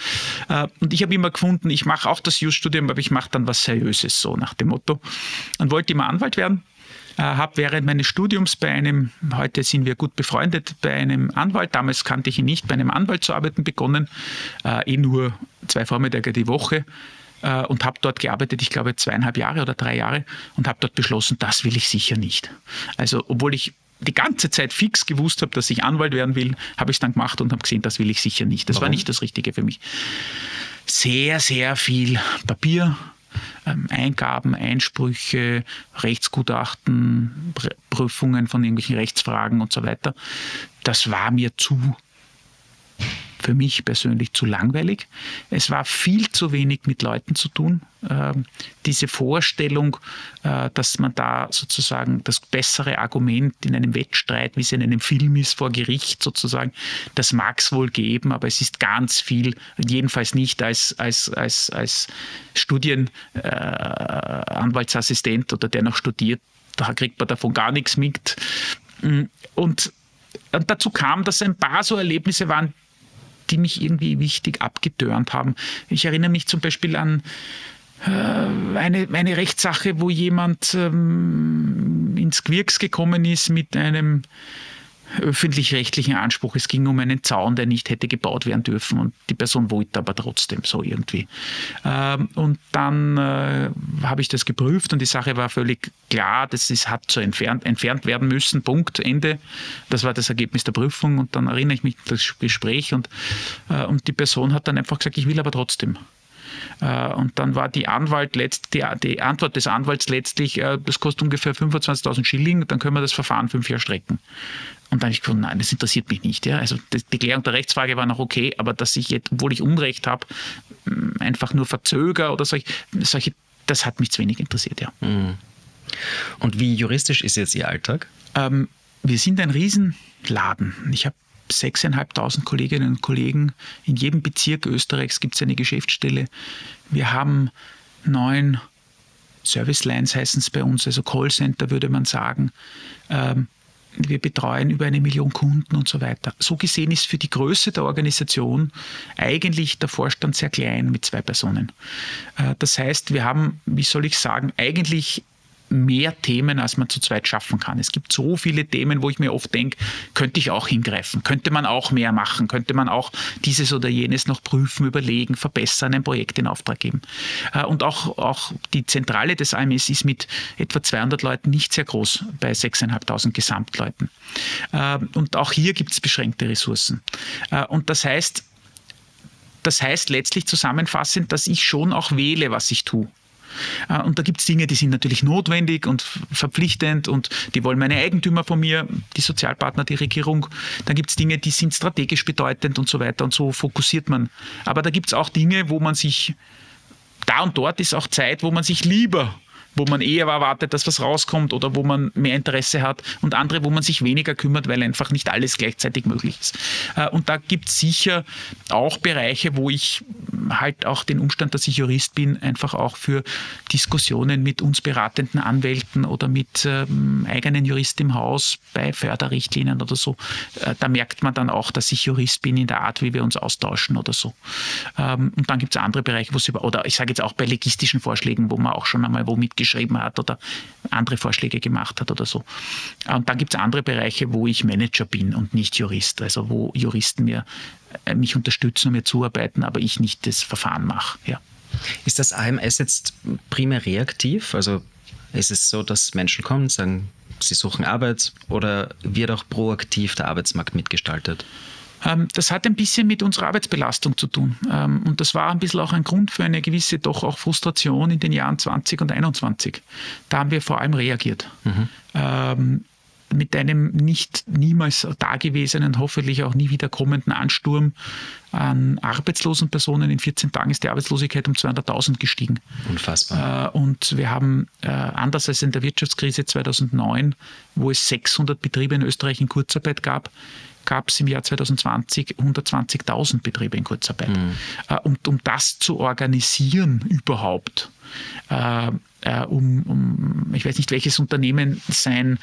Äh, und ich habe immer gefunden, ich mache auch das Jus-Studium, aber ich mache dann was Seriöses, so nach dem Motto. Und wollte immer Anwalt werden habe während meines Studiums bei einem, heute sind wir gut befreundet, bei einem Anwalt, damals kannte ich ihn nicht, bei einem Anwalt zu arbeiten begonnen, äh, eh nur zwei Vormittage die Woche äh, und habe dort gearbeitet, ich glaube zweieinhalb Jahre oder drei Jahre und habe dort beschlossen, das will ich sicher nicht. Also obwohl ich die ganze Zeit fix gewusst habe, dass ich Anwalt werden will, habe ich es dann gemacht und habe gesehen, das will ich sicher nicht. Das Warum? war nicht das Richtige für mich. Sehr, sehr viel Papier, Eingaben, Einsprüche, Rechtsgutachten, Prüfungen von irgendwelchen Rechtsfragen und so weiter. Das war mir zu für mich persönlich zu langweilig. Es war viel zu wenig mit Leuten zu tun. Ähm, diese Vorstellung, äh, dass man da sozusagen das bessere Argument in einem Wettstreit, wie es in einem Film ist, vor Gericht sozusagen, das mag es wohl geben, aber es ist ganz viel, jedenfalls nicht als, als, als, als Studienanwaltsassistent äh, oder der noch studiert, da kriegt man davon gar nichts mit. Und und dazu kam, dass ein paar so Erlebnisse waren, die mich irgendwie wichtig abgetörnt haben. Ich erinnere mich zum Beispiel an äh, eine, eine Rechtssache, wo jemand ähm, ins Quirks gekommen ist mit einem öffentlich-rechtlichen Anspruch. Es ging um einen Zaun, der nicht hätte gebaut werden dürfen und die Person wollte aber trotzdem so irgendwie. Ähm, und dann äh, habe ich das geprüft und die Sache war völlig klar, das ist, hat so entfernt, entfernt werden müssen, Punkt, Ende. Das war das Ergebnis der Prüfung und dann erinnere ich mich an das Gespräch und, äh, und die Person hat dann einfach gesagt, ich will aber trotzdem. Äh, und dann war die, Anwalt letzt, die, die Antwort des Anwalts letztlich, äh, das kostet ungefähr 25.000 Schilling, dann können wir das Verfahren fünf Jahre strecken. Und dann habe ich gedacht, nein, das interessiert mich nicht. Ja. Also die Klärung der Rechtsfrage war noch okay, aber dass ich jetzt, obwohl ich Unrecht habe, mm, einfach nur verzöger oder solche, solche das hat mich zu wenig interessiert, ja. Mhm. Und wie juristisch ist jetzt Ihr Alltag? Ähm, wir sind ein Riesenladen. Ich habe 6.500 Kolleginnen und Kollegen. In jedem Bezirk Österreichs gibt es eine Geschäftsstelle. Wir haben neun Service Lines heißen es bei uns, also Callcenter würde man sagen. Ähm, wir betreuen über eine Million Kunden und so weiter. So gesehen ist für die Größe der Organisation eigentlich der Vorstand sehr klein mit zwei Personen. Äh, das heißt, wir haben, wie soll ich sagen, eigentlich mehr Themen, als man zu zweit schaffen kann. Es gibt so viele Themen, wo ich mir oft denke, könnte ich auch hingreifen, könnte man auch mehr machen, könnte man auch dieses oder jenes noch prüfen, überlegen, verbessern, ein Projekt in Auftrag geben. Äh, und auch, auch die Zentrale des AMS ist mit etwa 200 Leuten nicht sehr groß bei 6.500 Gesamtleuten. Äh, und auch hier gibt es beschränkte Ressourcen. Äh, und das heißt, das heißt letztlich zusammenfassend, dass ich schon auch wähle, was ich tue. Äh, und da gibt es Dinge, die sind natürlich notwendig und verpflichtend und die wollen meine Eigentümer von mir, die Sozialpartner, die Regierung. Dann gibt es Dinge, die sind strategisch bedeutend und so weiter und so fokussiert man. Aber da gibt es auch Dinge, wo man sich, da und dort ist auch Zeit, wo man sich lieber wo man eher erwartet, dass was rauskommt oder wo man mehr Interesse hat und andere, wo man sich weniger kümmert, weil einfach nicht alles gleichzeitig möglich ist. Äh, und da gibt es sicher auch Bereiche, wo ich halt auch den Umstand, dass ich Jurist bin, einfach auch für Diskussionen mit uns beratenden Anwälten oder mit ähm, eigenen Juristen im Haus bei Förderrichtlinien oder so, äh, da merkt man dann auch, dass ich Jurist bin in der Art, wie wir uns austauschen oder so. Ähm, und dann gibt es andere Bereiche, wo es über, oder ich sage jetzt auch bei legistischen Vorschlägen, wo man auch schon einmal wo mitgeschrieben hat oder andere Vorschläge gemacht hat oder so. Und dann gibt es andere Bereiche, wo ich Manager bin und nicht Jurist, also wo Juristen mir äh, mich unterstützen und mir zuarbeiten, aber ich nicht das Verfahren mache. Ja. Ist das AMS jetzt primär reaktiv? Also ist es so, dass Menschen kommen und sagen, sie suchen Arbeit oder wird auch proaktiv der Arbeitsmarkt mitgestaltet? Ähm, das hat ein bisschen mit unserer Arbeitsbelastung zu tun. Ähm, und das war ein bisschen auch ein Grund für eine gewisse doch auch Frustration in den Jahren 20 und 21. Da haben wir vor allem reagiert. Mhm. Mit einem nicht niemals dagewesenen, hoffentlich auch nie wieder kommenden Ansturm an arbeitslosen Personen. In 14 Tagen ist die Arbeitslosigkeit um 200.000 gestiegen. Unfassbar. Äh, und wir haben, äh, anders als in der Wirtschaftskrise 2009, wo es 600 Betriebe in Österreich in Kurzarbeit gab, gab es im Jahr 2020 120.000 Betriebe in Kurzarbeit. Mhm. Und um das zu organisieren überhaupt, äh, äh, um, um, ich weiß nicht, welches Unternehmen sein,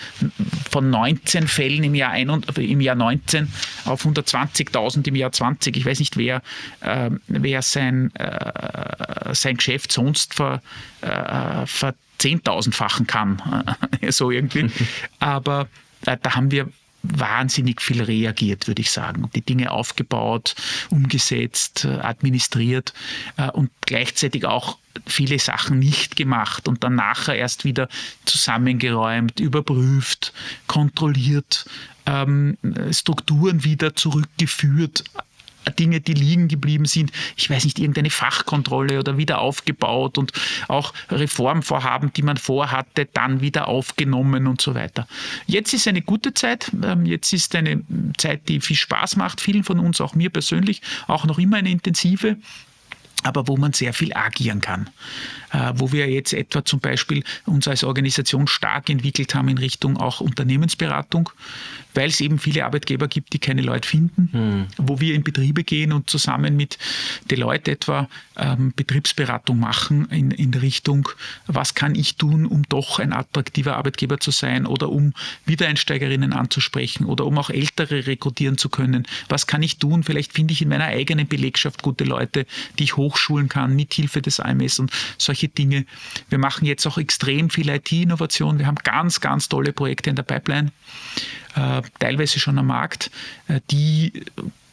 von 19 Fällen im Jahr, ein, im Jahr 19 auf 120.000 im Jahr 20. Ich weiß nicht, wer, äh, wer sein, äh, sein Geschäft sonst ver, äh, ver 10.000-fachen kann, so irgendwie. Aber äh, da haben wir wahnsinnig viel reagiert, würde ich sagen. Die Dinge aufgebaut, umgesetzt, administriert äh, und gleichzeitig auch viele Sachen nicht gemacht und dann nachher erst wieder zusammengeräumt, überprüft, kontrolliert, ähm, Strukturen wieder zurückgeführt, Dinge, die liegen geblieben sind, ich weiß nicht, irgendeine Fachkontrolle oder wieder aufgebaut und auch Reformvorhaben, die man vorhatte, dann wieder aufgenommen und so weiter. Jetzt ist eine gute Zeit, ähm, jetzt ist eine Zeit, die viel Spaß macht, vielen von uns, auch mir persönlich, auch noch immer eine intensive aber wo man sehr viel agieren kann. Äh, wo wir jetzt etwa zum Beispiel uns als Organisation stark entwickelt haben in Richtung auch Unternehmensberatung, weil es eben viele Arbeitgeber gibt, die keine Leute finden, hm. wo wir in Betriebe gehen und zusammen mit Deloitte etwa ähm, Betriebsberatung machen in, in Richtung, was kann ich tun, um doch ein attraktiver Arbeitgeber zu sein oder um Wiedereinsteigerinnen anzusprechen oder um auch Ältere rekrutieren zu können. Was kann ich tun? Vielleicht finde ich in meiner eigenen Belegschaft gute Leute, die ich hochschulen kann mit Hilfe des AMS und solche Dinge. Wir machen jetzt auch extrem viel IT-Innovation. Wir haben ganz, ganz tolle Projekte in der Pipeline. Äh, teilweise schon am Markt, äh, die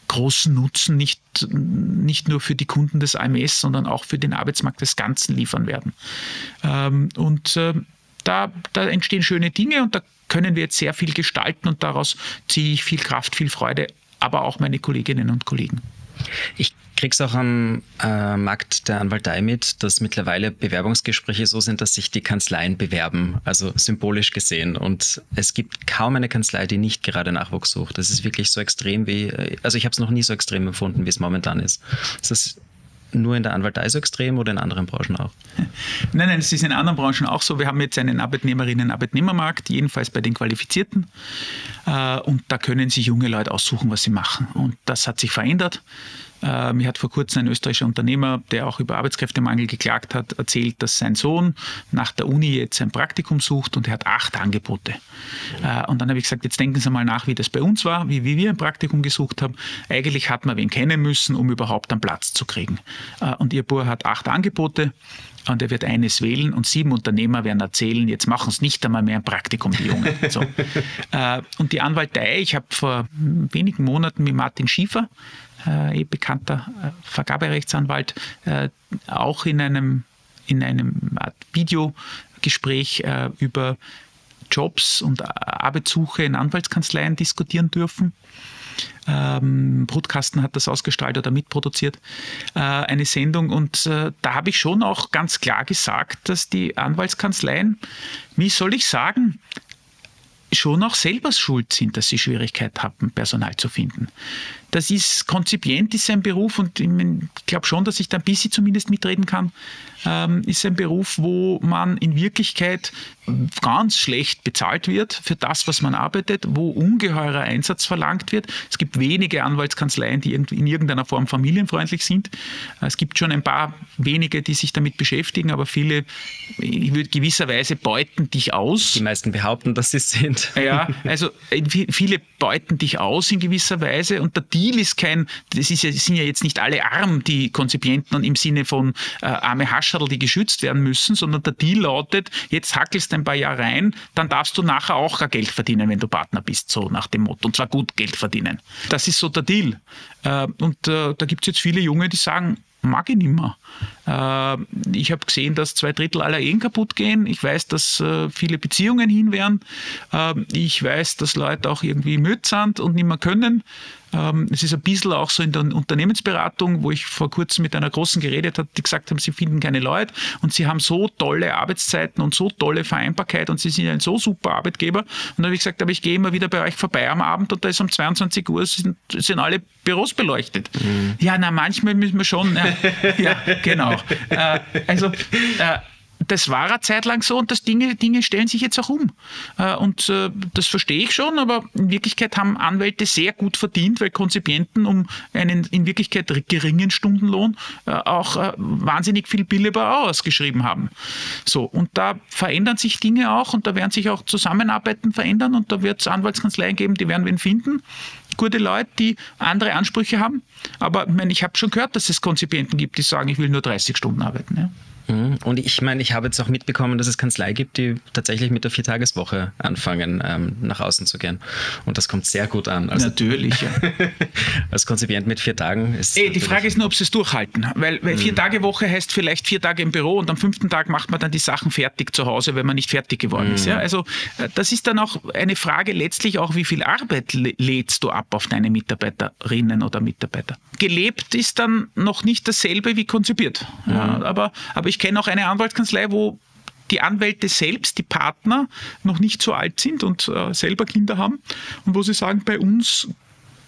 großen Nutzen nicht, nicht nur für die Kunden des AMS, sondern auch für den Arbeitsmarkt des Ganzen liefern werden. Ähm, und äh, da, da entstehen schöne Dinge und da können wir jetzt sehr viel gestalten und daraus ziehe ich viel Kraft, viel Freude, aber auch meine Kolleginnen und Kollegen. Ich krieg's auch am äh, Markt der Anwaltei mit, dass mittlerweile Bewerbungsgespräche so sind, dass sich die Kanzleien bewerben, also symbolisch gesehen. Und es gibt kaum eine Kanzlei, die nicht gerade Nachwuchs sucht. Das ist wirklich so extrem wie, äh, also ich habe es noch nie so extrem empfunden, wie es momentan ist. Es ist nur in der Anwaltei so extrem oder in anderen Branchen auch? Nein, nein, es ist in anderen Branchen auch so. Wir haben jetzt einen Arbeitnehmerinnen-Arbeitnehmermarkt, jedenfalls bei den Qualifizierten. Äh, und da können sich junge Leute aussuchen, was sie machen. Und das hat sich verändert. Äh, mir hat vor kurzem ein österreichischer Unternehmer, der auch über Arbeitskräftemangel geklagt hat, erzählt, dass sein Sohn nach der Uni jetzt ein Praktikum sucht und er hat acht Angebote. Äh, und dann habe ich gesagt, jetzt denken Sie mal nach, wie das bei uns war, wie, wie wir ein Praktikum gesucht haben. Eigentlich hat man wen kennen müssen, um überhaupt einen Platz zu kriegen. Äh, und Ihr Bauer hat acht Angebote und er wird eines wählen und sieben Unternehmer werden erzählen, jetzt machen es nicht einmal mehr ein Praktikum, die Jungen. So. und die Anwaltei, ich habe vor wenigen Monaten mit Martin Schiefer, äh, eh bekannter äh, Vergaberechtsanwalt, äh, auch in einem, in einem Art Videogespräch äh, über Jobs und Arbeitssuche in Anwaltskanzleien diskutieren dürfen. Ähm, Brutkasten hat das ausgestrahlt oder mitproduziert, äh, eine Sendung. Und äh, da habe ich schon auch ganz klar gesagt, dass die Anwaltskanzleien, wie soll ich sagen, schon auch selber schuld sind, dass sie Schwierigkeit haben, Personal zu finden. Das ist konzipient, ist ein Beruf und ich glaube schon, dass ich da ein bisschen zumindest mitreden kann, ähm, ist ein Beruf, wo man in Wirklichkeit ganz schlecht bezahlt wird für das, was man arbeitet, wo ungeheurer Einsatz verlangt wird. Es gibt wenige Anwaltskanzleien, die in irgendeiner Form familienfreundlich sind. Es gibt schon ein paar wenige, die sich damit beschäftigen, aber viele, ich würde gewisserweise beuten dich aus. Die meisten behaupten, dass sie es sind. Ja, also äh, viele beuten dich aus in gewisser Weise und der Deal ist kein, das ist ja, sind ja jetzt nicht alle arm, die Konzipienten im Sinne von äh, arme Haschadl, die geschützt werden müssen, sondern der Deal lautet, jetzt hackelst ein paar Jahre rein, dann darfst du nachher auch Geld verdienen, wenn du Partner bist, so nach dem Motto. Und zwar gut Geld verdienen. Das ist so der Deal. Äh, und äh, da gibt es jetzt viele Junge, die sagen, mag ich nicht mehr. Äh, ich habe gesehen, dass zwei Drittel aller Ehen kaputt gehen. Ich weiß, dass äh, viele Beziehungen hin wären. Äh, ich weiß, dass Leute auch irgendwie müde sind und nicht mehr können. Ähm, es ist ein bisschen auch so in der Unternehmensberatung, wo ich vor kurzem mit einer großen geredet habe, die gesagt haben, sie finden keine Leute und sie haben so tolle Arbeitszeiten und so tolle Vereinbarkeit und sie sind ein so super Arbeitgeber. Und dann habe ich gesagt, aber ich gehe immer wieder bei euch vorbei am Abend und da ist um 22 Uhr sind, sind alle Büros beleuchtet. Mhm. Ja, na, manchmal müssen wir schon. Ja, ja genau. Äh, also äh, das war eine Zeit lang so und das Dinge, Dinge stellen sich jetzt auch um. Äh, und äh, das verstehe ich schon, aber in Wirklichkeit haben Anwälte sehr gut verdient, weil Konzipienten um einen in Wirklichkeit geringen Stundenlohn äh, auch wahnsinnig viel Billebar ausgeschrieben haben. So, und da verändern sich Dinge auch und da werden sich auch Zusammenarbeiten verändern und da wird es Anwaltskanzleien geben, die werden wir finden gute Leute, die andere Ansprüche haben. Aber ich, meine, ich habe schon gehört, dass es Konzipienten gibt, die sagen, ich will nur 30 Stunden arbeiten. Ja. Mhm. Und ich meine, ich habe jetzt auch mitbekommen, dass es Kanzlei gibt, die tatsächlich mit der Viertageswoche anfangen, ähm, nach außen zu gehen. Und das kommt sehr gut an. Also natürlich, ja. als Konzipient mit vier Tagen ist. Ey, die Frage ist nur, ob sie es durchhalten. Weil, weil vier mhm. Tage Woche heißt vielleicht vier Tage im Büro und am fünften Tag macht man dann die Sachen fertig zu Hause, wenn man nicht fertig geworden mhm. ist. Ja? Also äh, das ist dann auch eine Frage letztlich auch, wie viel Arbeit lädst du ab auf deine Mitarbeiterinnen oder Mitarbeiter. Gelebt ist dann noch nicht dasselbe wie konzipiert. Mhm. Ja, aber, aber ich kenne auch eine Anwaltskanzlei, wo die Anwälte selbst, die Partner, noch nicht so alt sind und äh, selber Kinder haben und wo sie sagen, bei uns,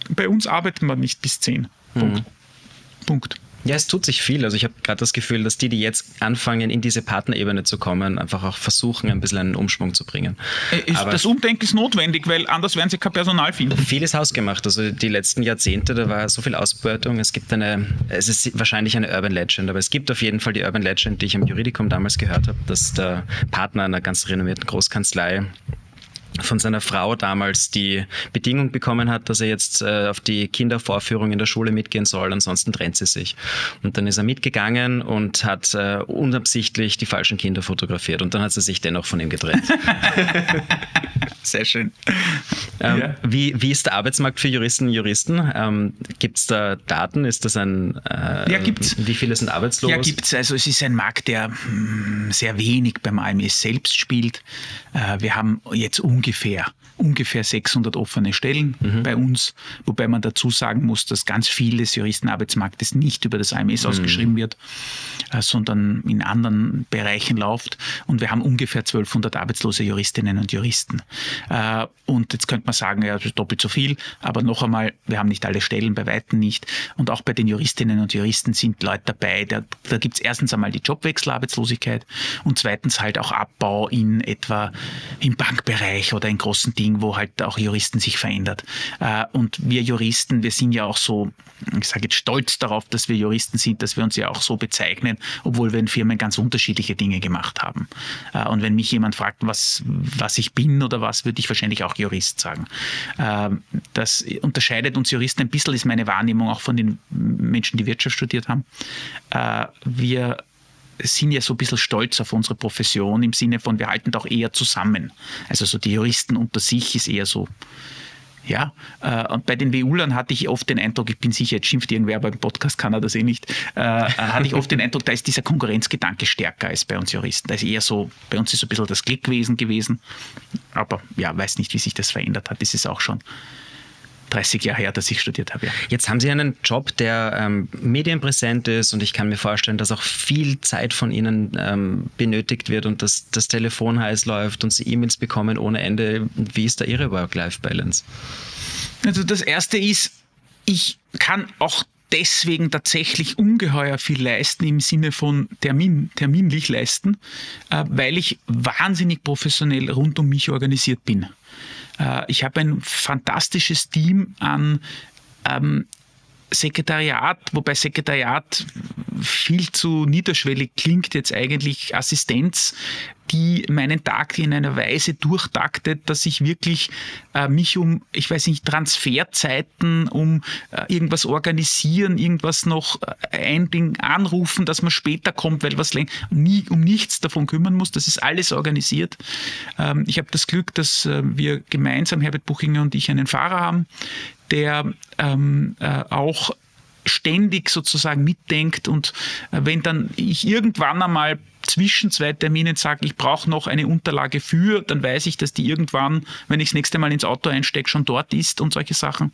bei uns arbeiten wir nicht bis zehn. Punkt. Mhm. Punkt. Ja, es tut sich viel. Also ich habe gerade das Gefühl, dass die, die jetzt anfangen, in diese Partnerebene zu kommen, einfach auch versuchen, ein bisschen einen Umschwung zu bringen. Äh, ist, das Umdenken ist notwendig, weil anders werden sie kein Personal finden. Vieles hausgemacht. Also die letzten Jahrzehnte, da war so viel Ausbeutung. Es gibt eine, es ist wahrscheinlich eine Urban Legend, aber es gibt auf jeden Fall die Urban Legend, die ich im Juridikum damals gehört habe, dass der Partner einer ganz renommierten Großkanzlei von seiner Frau damals die Bedingung bekommen hat, dass er jetzt äh, auf die Kindervorführung in der Schule mitgehen soll, ansonsten trennt sie sich. Und dann ist er mitgegangen und hat äh, unabsichtlich die falschen Kinder fotografiert und dann hat sie sich dennoch von ihm getrennt. Sehr schön. Ähm, ja. wie, wie ist der Arbeitsmarkt für Juristen und Juristen? Ähm, gibt es da Daten? Ist das ein äh, Ja, gibt's. Wie viele sind arbeitslos? Ja, gibt es. Also es ist ein Markt, der mh, hm, sehr wenig beim AMS selbst spielt. Äh, wir haben jetzt ungefähr ungefähr, ungefähr 600 offene Stellen mhm. bei uns, wobei man dazu sagen muss, dass ganz viel des Juristenarbeitsmarktes nicht über das AMS mhm. ausgeschrieben wird, äh, sondern in anderen Bereichen läuft. Und wir haben ungefähr 1200 arbeitslose Juristinnen und Juristen. Äh, und jetzt könnte man sagen, ja, das ist doppelt so viel, aber noch einmal, wir haben nicht alle Stellen, bei Weitem nicht. Und auch bei den Juristinnen und Juristen sind Leute dabei, da, da gibt es erstens einmal die Jobwechselarbeitslosigkeit und zweitens halt auch Abbau in etwa im Bankbereich oder in großen Dingen, wo halt auch Juristen sich verändert. Äh, und wir Juristen, wir sind ja auch so, ich sage jetzt stolz darauf, dass wir Juristen sind, dass wir uns ja auch so bezeichnen, obwohl wir in Firmen ganz unterschiedliche Dinge gemacht haben. Äh, und wenn mich jemand fragt, was, was ich bin oder was, würde ich wahrscheinlich auch Jurist sagen. Äh, das unterscheidet uns Juristen ein bisschen, ist meine Wahrnehmung auch von den Menschen, die Wirtschaft studiert haben. Wir sind ja so ein bisschen stolz auf unsere Profession im Sinne von, wir halten doch eher zusammen. Also so die Juristen unter sich ist eher so, ja, äh, und bei den WUlern hatte ich oft den Eindruck, ich bin sicher, jetzt schimpft irgendwer, aber im Podcast kann er das eh nicht, äh, hatte ich oft den Eindruck, da ist dieser Konkurrenzgedanke stärker als bei uns Juristen. Da ist eher so, bei uns ist so ein bisschen das Klickwesen gewesen, aber ja, weiß nicht, wie sich das verändert hat. Das ist auch schon 30 Jahre her, dass ich studiert habe. Ja. Jetzt haben Sie einen Job, der ähm, medienpräsent ist und ich kann mir vorstellen, dass auch viel Zeit von Ihnen ähm, benötigt wird und dass das Telefon heiß läuft und Sie E-Mails bekommen ohne Ende. Wie ist da Ihre Work-Life-Balance? Also das Erste ist, ich kann auch deswegen tatsächlich ungeheuer viel leisten im Sinne von Termin, terminlich leisten, äh, weil ich wahnsinnig professionell rund um mich organisiert bin. Äh, ich habe ein fantastisches Team an ähm, Sekretariat, wobei Sekretariat viel zu niederschwellig klingt, jetzt eigentlich Assistenz, die meinen Tag in einer Weise durchtaktet, dass ich wirklich äh, mich um, ich weiß nicht, Transferzeiten, um äh, irgendwas organisieren, irgendwas noch äh, einbringen, anrufen, dass man später kommt, weil was nie um nichts davon kümmern muss. Das ist alles organisiert. Ähm, ich habe das Glück, dass äh, wir gemeinsam, Herbert Buchinger und ich, einen Fahrer haben, der ähm, äh, auch ständig sozusagen mitdenkt und äh, wenn dann ich irgendwann einmal zwischen zwei Terminen sage, ich brauche noch eine Unterlage für, dann weiß ich, dass die irgendwann, wenn ich das nächste Mal ins Auto einstecke, schon dort ist und solche Sachen.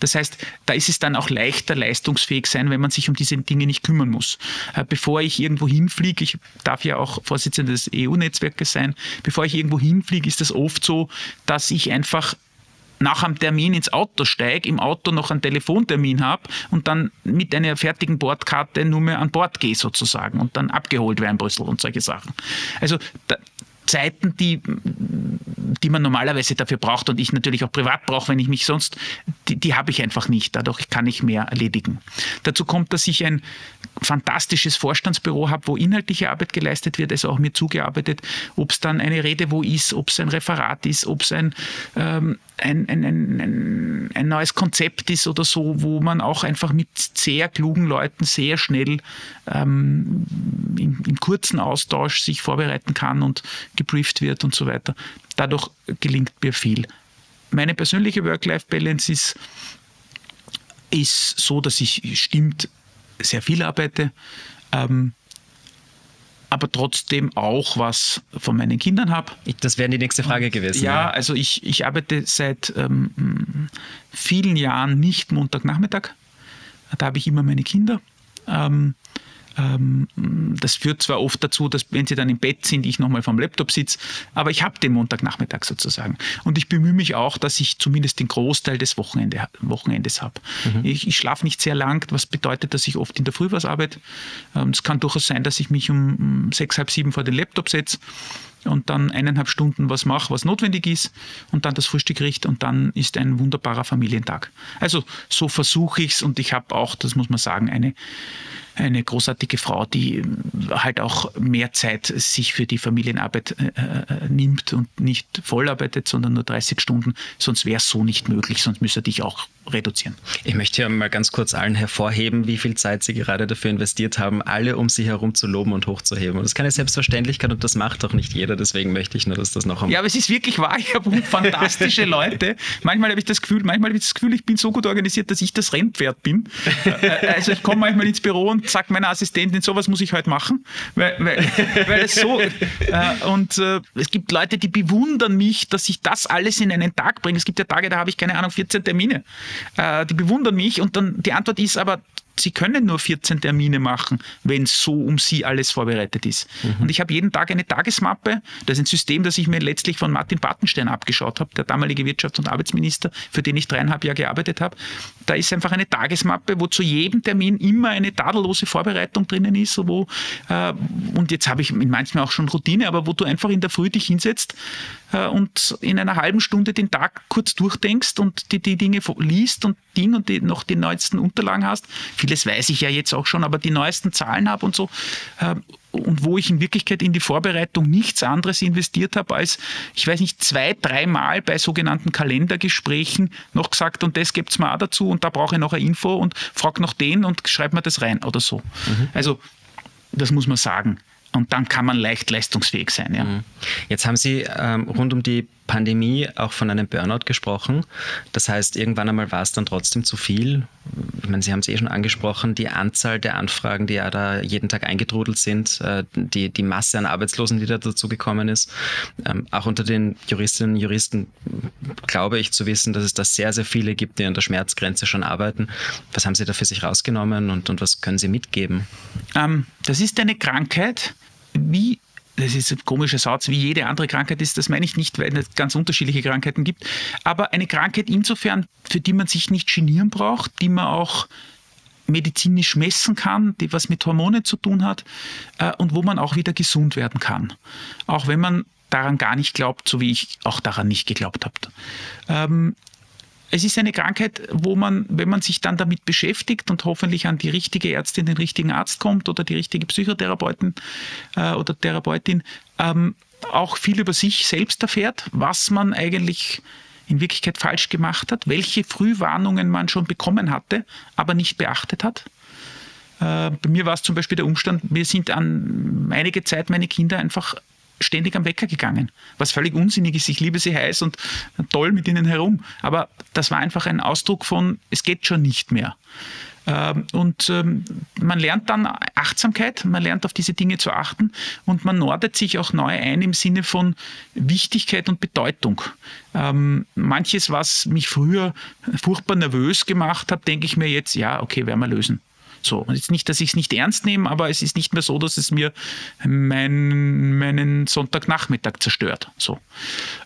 Das heißt, da ist es dann auch leichter leistungsfähig sein, wenn man sich um diese Dinge nicht kümmern muss. Äh, bevor ich irgendwo hinfliege, ich darf ja auch Vorsitzender des EU-Netzwerkes sein, bevor ich irgendwo hinfliege, ist es oft so, dass ich einfach nach einem Termin ins Auto steige, im Auto noch einen Telefontermin habe und dann mit einer fertigen Bordkarte nur mehr an Bord gehe sozusagen und dann abgeholt werde in Brüssel und solche Sachen. Also da, Zeiten, die, die man normalerweise dafür braucht und ich natürlich auch privat brauche, wenn ich mich sonst, die, die habe ich einfach nicht. Dadurch kann ich mehr erledigen. Dazu kommt, dass ich ein fantastisches Vorstandsbüro habe, wo inhaltliche Arbeit geleistet wird, also auch mir zugearbeitet, ob es dann eine Rede wo ist, ob es ein Referat ist, ob es ein, ähm, ein, ein, ein, ein, neues Konzept ist oder so, wo man auch einfach mit sehr klugen Leuten sehr schnell ähm, im, im kurzen Austausch sich vorbereiten kann und gebrieft wird und so weiter. Dadurch gelingt mir viel. Meine persönliche Work-Life-Balance ist, ist so, dass ich stimmt sehr viel arbeite, ähm, aber trotzdem auch was von meinen Kindern habe. Das wäre die nächste Frage gewesen. Ja, ja. also ich, ich arbeite seit ähm, vielen Jahren nicht Montagnachmittag. Da habe ich immer meine Kinder. Ähm, das führt zwar oft dazu, dass wenn sie dann im Bett sind, ich nochmal vom Laptop sitze, aber ich habe den Montagnachmittag sozusagen. Und ich bemühe mich auch, dass ich zumindest den Großteil des Wochenende, Wochenendes habe. Mhm. Ich, ich schlafe nicht sehr lang, was bedeutet, dass ich oft in der Früh was arbeite. Ähm, es kann durchaus sein, dass ich mich um sechs, halb sieben vor den Laptop setze und dann eineinhalb Stunden was mache, was notwendig ist und dann das Frühstück richte und dann ist ein wunderbarer Familientag. Also so versuche ich es und ich habe auch, das muss man sagen, eine eine großartige Frau, die äh, halt auch mehr Zeit sich für die Familienarbeit äh, äh nimmt und nicht voll arbeitet, sondern nur 30 Stunden. Sonst wäre es so nicht möglich, sonst müsste ich auch reduzieren. Ich möchte hier mal ganz kurz allen hervorheben, wie viel Zeit Sie gerade dafür investiert haben, alle um Sie herum zu loben und hochzuheben. Und das ist keine Selbstverständlichkeit und das macht auch nicht jeder. Deswegen möchte ich nur, dass das noch einmal. Ja, aber es ist wirklich wahr. Ich habe fantastische Leute. Manchmal habe ich das Gefühl, manchmal habe ich das Gefühl, ich bin so gut organisiert, dass ich das Rennpferd bin. Also ich komme manchmal ins Büro und sagt meiner Assistentin, sowas muss ich heute machen, weil, weil, weil es so äh, und äh, es gibt Leute, die bewundern mich, dass ich das alles in einen Tag bringe. Es gibt ja Tage, da habe ich keine Ahnung 14 Termine. Äh, die bewundern mich und dann die Antwort ist aber Sie können nur 14 Termine machen, wenn so um Sie alles vorbereitet ist. Mhm. Und ich habe jeden Tag eine Tagesmappe. Das ist ein System, das ich mir letztlich von Martin Bartenstein abgeschaut habe, der damalige Wirtschafts- und Arbeitsminister, für den ich dreieinhalb Jahre gearbeitet habe. Da ist einfach eine Tagesmappe, wo zu jedem Termin immer eine tadellose Vorbereitung drinnen ist. Wo, äh, und jetzt habe ich manchmal auch schon Routine, aber wo du einfach in der Früh dich hinsetzt und in einer halben Stunde den Tag kurz durchdenkst und die, die Dinge liest und die und die noch die neuesten Unterlagen hast vieles weiß ich ja jetzt auch schon, aber die neuesten Zahlen habe und so. Äh, und wo ich in Wirklichkeit in die Vorbereitung nichts anderes investiert habe, als, ich weiß nicht, zwei, dreimal bei sogenannten Kalendergesprächen noch gesagt, und das gibt es mir auch dazu und da brauche ich noch eine Info und frage noch den und schreibe mir das rein oder so. Mhm. Also, das muss man sagen. Und dann kann man leicht leistungsfähig sein. Ja. Mhm. Jetzt haben Sie ähm, rund um die Pandemie auch von einem Burnout gesprochen. Das heißt, irgendwann einmal war es dann trotzdem zu viel. Ich meine, Sie haben es eh schon angesprochen, die Anzahl der Anfragen, die ja da jeden Tag eingetrudelt sind, äh, die, die Masse an Arbeitslosen, die da dazu gekommen ist. Ähm, auch unter den Juristinnen und Juristen glaube ich zu wissen, dass es da sehr, sehr viele gibt, die an der Schmerzgrenze schon arbeiten. Was haben Sie da für sich rausgenommen und, und was können Sie mitgeben? Ähm, das ist eine Krankheit, wie das ist ein komischer Satz, wie jede andere Krankheit ist, das meine ich nicht, weil es ganz unterschiedliche Krankheiten gibt, aber eine Krankheit insofern, für die man sich nicht genieren braucht, die man auch medizinisch messen kann, die was mit Hormonen zu tun hat äh, und wo man auch wieder gesund werden kann. Auch wenn man daran gar nicht glaubt, so wie ich auch daran nicht geglaubt habe. Ähm, es ist eine Krankheit, wo man, wenn man sich dann damit beschäftigt und hoffentlich an die richtige Ärztin, den richtigen Arzt kommt oder die richtige Psychotherapeutin äh, oder Therapeutin, ähm, auch viel über sich selbst erfährt, was man eigentlich in Wirklichkeit falsch gemacht hat, welche Frühwarnungen man schon bekommen hatte, aber nicht beachtet hat. Äh, bei mir war es zum Beispiel der Umstand, mir sind an einige Zeit meine Kinder einfach ständig am Wecker gegangen, was völlig unsinnig ist. Ich liebe sie heiß und toll mit ihnen herum. Aber das war einfach ein Ausdruck von, es geht schon nicht mehr. Ähm, und ähm, man lernt dann Achtsamkeit, man lernt auf diese Dinge zu achten und man nordet sich auch neu ein im Sinne von Wichtigkeit und Bedeutung. Ähm, manches, was mich früher furchtbar nervös gemacht hat, denke ich mir jetzt, ja, okay, werden wir lösen. So, jetzt nicht, dass ich es nicht ernst nehme, aber es ist nicht mehr so, dass es mir mein, meinen Sonntagnachmittag zerstört. So.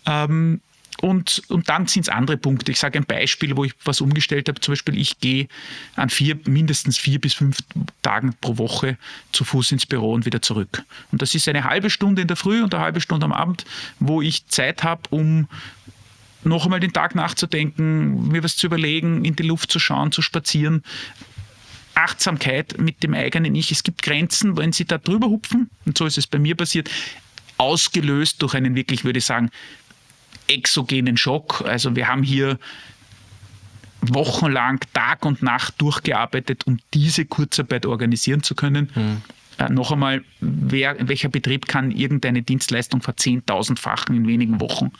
Ähm, und, und dann sind es andere Punkte. Ich sage ein Beispiel, wo ich was umgestellt habe. Zum Beispiel, ich gehe an vier, mindestens vier bis fünf Tagen pro Woche zu Fuß ins Büro und wieder zurück. Und das ist eine halbe Stunde in der Früh und eine halbe Stunde am Abend, wo ich Zeit habe, um noch einmal den Tag nachzudenken, mir was zu überlegen, in die Luft zu schauen, zu spazieren. Achtsamkeit mit dem eigenen Ich. Es gibt Grenzen, wenn Sie da drüber hupfen, und so ist es bei mir passiert, ausgelöst durch einen wirklich, würde ich sagen, exogenen Schock. Also wir haben hier wochenlang Tag und Nacht durchgearbeitet, um diese Kurzarbeit organisieren zu können. Mhm. Äh, noch einmal, wer, welcher Betrieb kann irgendeine Dienstleistung verzehntausendfachen in wenigen Wochen?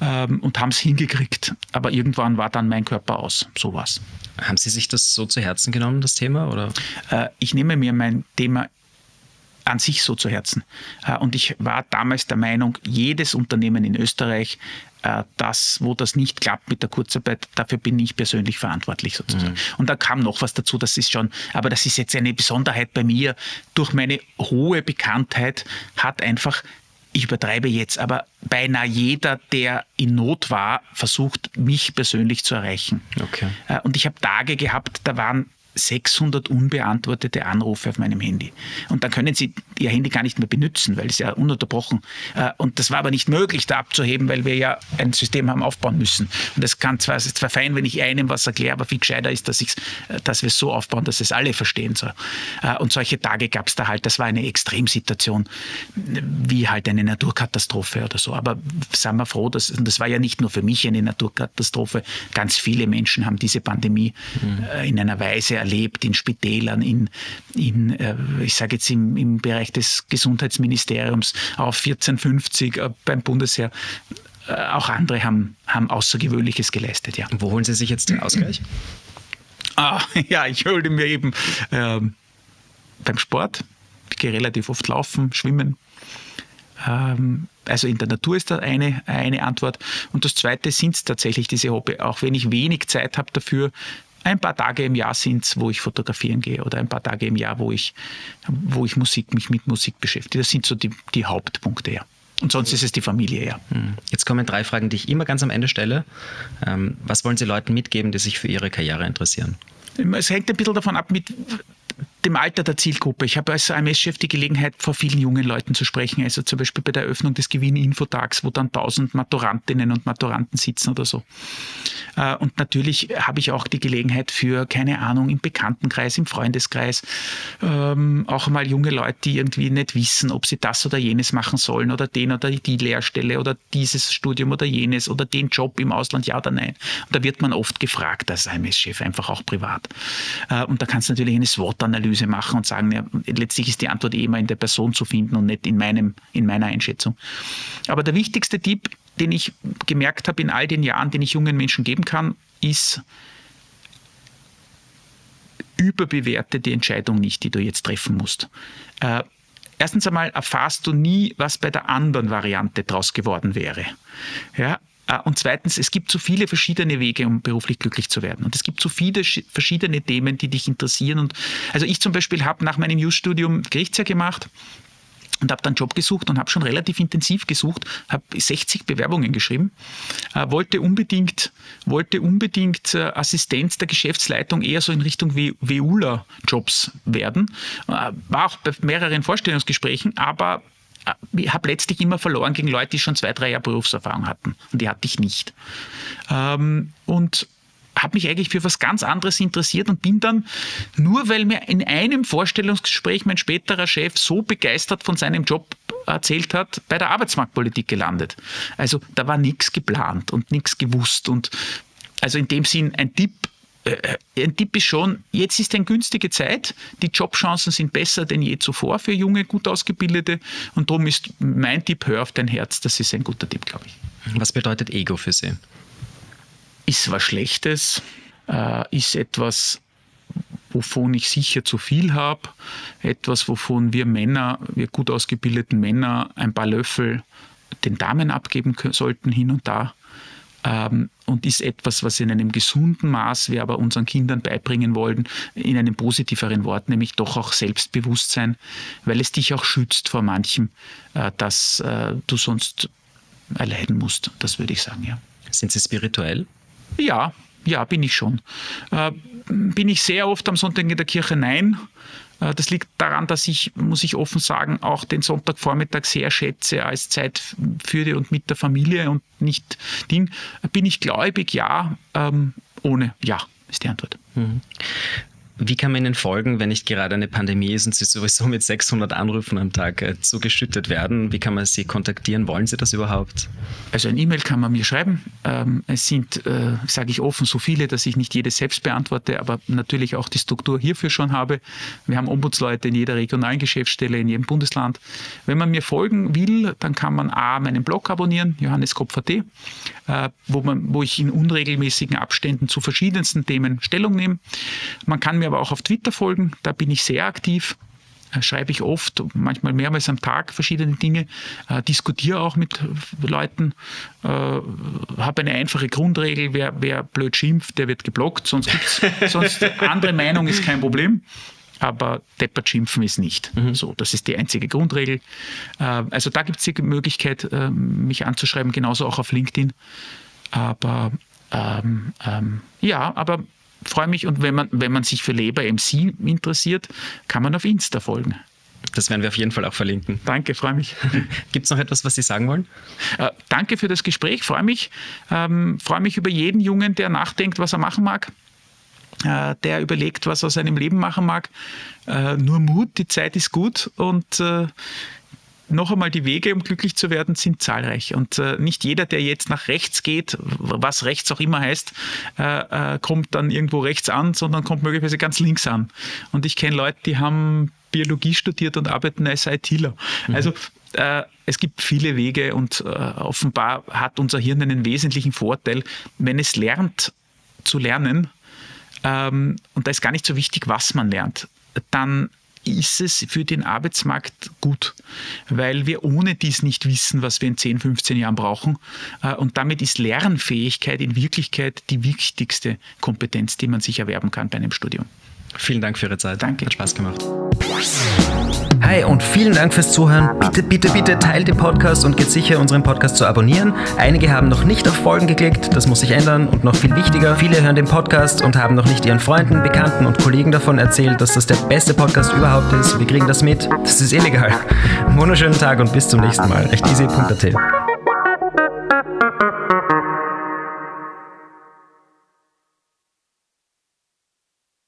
Ähm, und haben es hingekriegt. Aber irgendwann war dann mein Körper aus. So was. Haben Sie sich das so zu Herzen genommen, das Thema? Oder? Äh, ich nehme mir mein Thema an sich so zu Herzen. Äh, und ich war damals der Meinung, jedes Unternehmen in Österreich, äh, das, wo das nicht klappt mit der Kurzarbeit, dafür bin ich persönlich verantwortlich sozusagen. Mhm. Und da kam noch was dazu, das ist schon, aber das ist jetzt eine Besonderheit bei mir. Durch meine hohe Bekanntheit hat einfach ich übertreibe jetzt, aber beinahe jeder, der in Not war, versucht, mich persönlich zu erreichen. Okay. Äh, und ich habe Tage gehabt, da waren 600 unbeantwortete Anrufe auf meinem Handy. Und dann können Sie Ihr Handy gar nicht mehr benutzen, weil es ja ununterbrochen. Äh, und das war aber nicht möglich, da abzuheben, weil wir ja ein System haben aufbauen müssen. Und das kann zwar, es ist zwar fein, wenn ich einem was erkläre, aber viel gescheiter ist, dass, äh, dass wir es so aufbauen, dass es alle verstehen. So. Äh, und solche Tage gab es da halt. Das war eine Extremsituation, wie halt eine Naturkatastrophe oder so. Aber seien wir froh, dass, und das war ja nicht nur für mich eine Naturkatastrophe. Ganz viele Menschen haben diese Pandemie mhm. in einer Weise erlebt in Spitälern, in, in äh, ich sage jetzt im, im Bereich des Gesundheitsministeriums auf 1450 äh, beim Bundesheer. Äh, auch andere haben, haben Außergewöhnliches geleistet, ja. Wo holen Sie sich jetzt den Ausgleich? Ah, ja, ich hole mir eben ähm, beim Sport. Ich gehe relativ oft laufen, schwimmen. Ähm, also in der Natur ist da eine, eine Antwort. Und das zweite sind tatsächlich diese Hobby. Auch wenn ich wenig Zeit habe dafür, ein paar Tage im Jahr sind es, wo ich fotografieren gehe oder ein paar Tage im Jahr, wo ich, wo ich Musik, mich mit Musik beschäftige. Das sind so die, die Hauptpunkte, ja. Und sonst ist es die Familie, ja. Hm. Jetzt kommen drei Fragen, die ich immer ganz am Ende stelle. Ähm, was wollen Sie Leuten mitgeben, die sich für ihre Karriere interessieren? Es hängt ein bisschen davon ab, mit dem Alter der Zielgruppe. Ich habe als AMS-Chef die Gelegenheit, vor vielen jungen Leuten zu sprechen. Also zum Beispiel bei der Eröffnung des Gewinn-Infotags, wo dann tausend Maturantinnen und Maturanten sitzen oder so. Äh, und natürlich habe ich auch die Gelegenheit für, keine Ahnung, im Bekanntenkreis, im Freundeskreis, ähm, auch mal junge Leute, die irgendwie nicht wissen, ob sie das oder jenes machen sollen oder den oder die Lehrstelle oder dieses Studium oder jenes oder den Job im Ausland, ja oder nein. Und da wird man oft gefragt als AMS-Chef, einfach auch privat. Äh, und da kannst du natürlich eine SWOT-Analyse machen und sagen, ja, letztlich ist die Antwort eh immer in der Person zu finden und nicht in, meinem, in meiner Einschätzung. Aber der wichtigste Tipp den ich gemerkt habe in all den Jahren, den ich jungen Menschen geben kann, ist, überbewerte die Entscheidung nicht, die du jetzt treffen musst. Äh, erstens einmal erfahrst du nie, was bei der anderen Variante draus geworden wäre. Ja, und zweitens, es gibt so viele verschiedene Wege, um beruflich glücklich zu werden. Und es gibt so viele verschiedene Themen, die dich interessieren. Und also ich zum Beispiel habe nach meinem Jus-Studium Gerichtsjahr gemacht und habe dann Job gesucht und habe schon relativ intensiv gesucht, habe 60 Bewerbungen geschrieben, äh, wollte unbedingt, wollte unbedingt äh, Assistenz der Geschäftsleitung eher so in Richtung WULA-Jobs werden, äh, war auch bei mehreren Vorstellungsgesprächen, aber habe letztlich immer verloren gegen Leute, die schon zwei, drei Jahre Berufserfahrung hatten und die hatte ich nicht. Ähm, und habe mich eigentlich für was ganz anderes interessiert und bin dann, nur weil mir in einem Vorstellungsgespräch mein späterer Chef so begeistert von seinem Job erzählt hat, bei der Arbeitsmarktpolitik gelandet. Also da war nichts geplant und nichts gewusst. Und also in dem Sinn ein Tipp, äh, ein Tipp ist schon, jetzt ist eine günstige Zeit, die Jobchancen sind besser denn je zuvor für junge, gut ausgebildete und darum ist mein Tipp, hör auf dein Herz, das ist ein guter Tipp, glaube ich. Was bedeutet Ego für Sie? ist was Schlechtes, äh, ist etwas, wovon ich sicher zu viel habe, etwas, wovon wir Männer, wir gut ausgebildeten Männer, ein paar Löffel den Damen abgeben sollten hin und da ähm, und ist etwas, was in einem gesunden Maß wir aber unseren Kindern beibringen wollen, in einem positiveren Wort, nämlich doch auch Selbstbewusstsein, weil es dich auch schützt vor manchem, äh, das äh, du sonst erleiden musst. Das würde ich sagen, ja. Sind Sie spirituell? Ja, ja, bin ich schon. Äh, bin ich sehr oft am Sonntag in der Kirche? Nein. Äh, das liegt daran, dass ich, muss ich offen sagen, auch den Sonntagvormittag sehr schätze als Zeit für die und mit der Familie und nicht Ding. Bin ich gläubig? Ja. Ähm, ohne Ja ist die Antwort. Mhm. Wie kann man Ihnen folgen, wenn nicht gerade eine Pandemie ist und Sie sowieso mit 600 Anrufen am Tag äh, zugeschüttet werden? Wie kann man Sie kontaktieren? Wollen Sie das überhaupt? Also ein E-Mail kann man mir schreiben. Ähm, es sind, äh, sage ich offen, so viele, dass ich nicht jedes selbst beantworte, aber natürlich auch die Struktur hierfür schon habe. Wir haben Ombudsleute in jeder regionalen Geschäftsstelle, in jedem Bundesland. Wenn man mir folgen will, dann kann man A, meinen Blog abonnieren, johanneskopf.at, äh, wo, wo ich in unregelmäßigen Abständen zu verschiedensten Themen Stellung nehme. Man kann mir mir aber auch auf Twitter folgen, da bin ich sehr aktiv äh, schreibe ich oft, manchmal mehrmals am Tag verschiedene Dinge, äh, diskutiere auch mit Leuten, äh, habe eine einfache Grundregel, wer, wer blöd schimpft, der wird geblockt, sonst gibt's, sonst andere Meinung ist kein Problem. Aber deppert schimpfen ist nicht. Mhm. So, das ist die einzige Grundregel. Äh, also da gibt es die Möglichkeit, äh, mich anzuschreiben, genauso auch auf LinkedIn. Aber ähm, ähm, ja, aber freue mich. Und wenn man, wenn man sich für Leber MC interessiert, kann man auf Insta folgen. Das werden wir auf jeden Fall auch verlinken. Danke, freue mich. Gibt es noch etwas, was Sie sagen wollen? Äh, danke für das Gespräch, freue mich. Ähm, freue mich über jeden Jungen, der nachdenkt, was er machen mag, äh, der überlegt, was er aus seinem Leben machen mag. Äh, nur Mut, die Zeit ist gut und äh, noch einmal, die Wege, um glücklich zu werden, sind zahlreich. Und äh, nicht jeder, der jetzt nach rechts geht, was rechts auch immer heißt, äh, äh, kommt dann irgendwo rechts an, sondern kommt möglicherweise ganz links an. Und ich kenne Leute, die haben Biologie studiert und arbeiten als ITler. Mhm. Also äh, es gibt viele Wege und äh, offenbar hat unser Hirn einen wesentlichen Vorteil, wenn es lernt zu lernen. Ähm, und da ist gar nicht so wichtig, was man lernt. Dann ist es für den Arbeitsmarkt gut, weil wir ohne dies nicht wissen, was wir in 10, 15 Jahren brauchen. Äh, und damit ist Lernfähigkeit in Wirklichkeit die wichtigste Kompetenz, die man sich erwerben kann bei einem Studium. Vielen Dank für Ihre Zeit. Danke. Hat Spaß gemacht. Hi und vielen Dank fürs Zuhören. Bitte, bitte, bitte teilt den Podcast und geht sicher, unseren Podcast zu abonnieren. Einige haben noch nicht auf Folgen geklickt, das muss sich ändern und noch viel wichtiger, viele hören den Podcast und haben noch nicht ihren Freunden, Bekannten und Kollegen davon erzählt, dass das der beste Podcast überhaupt ist. Wir kriegen das mit. Das ist illegal. Wunderschönen Tag und bis zum nächsten Mal. Echt easy.at.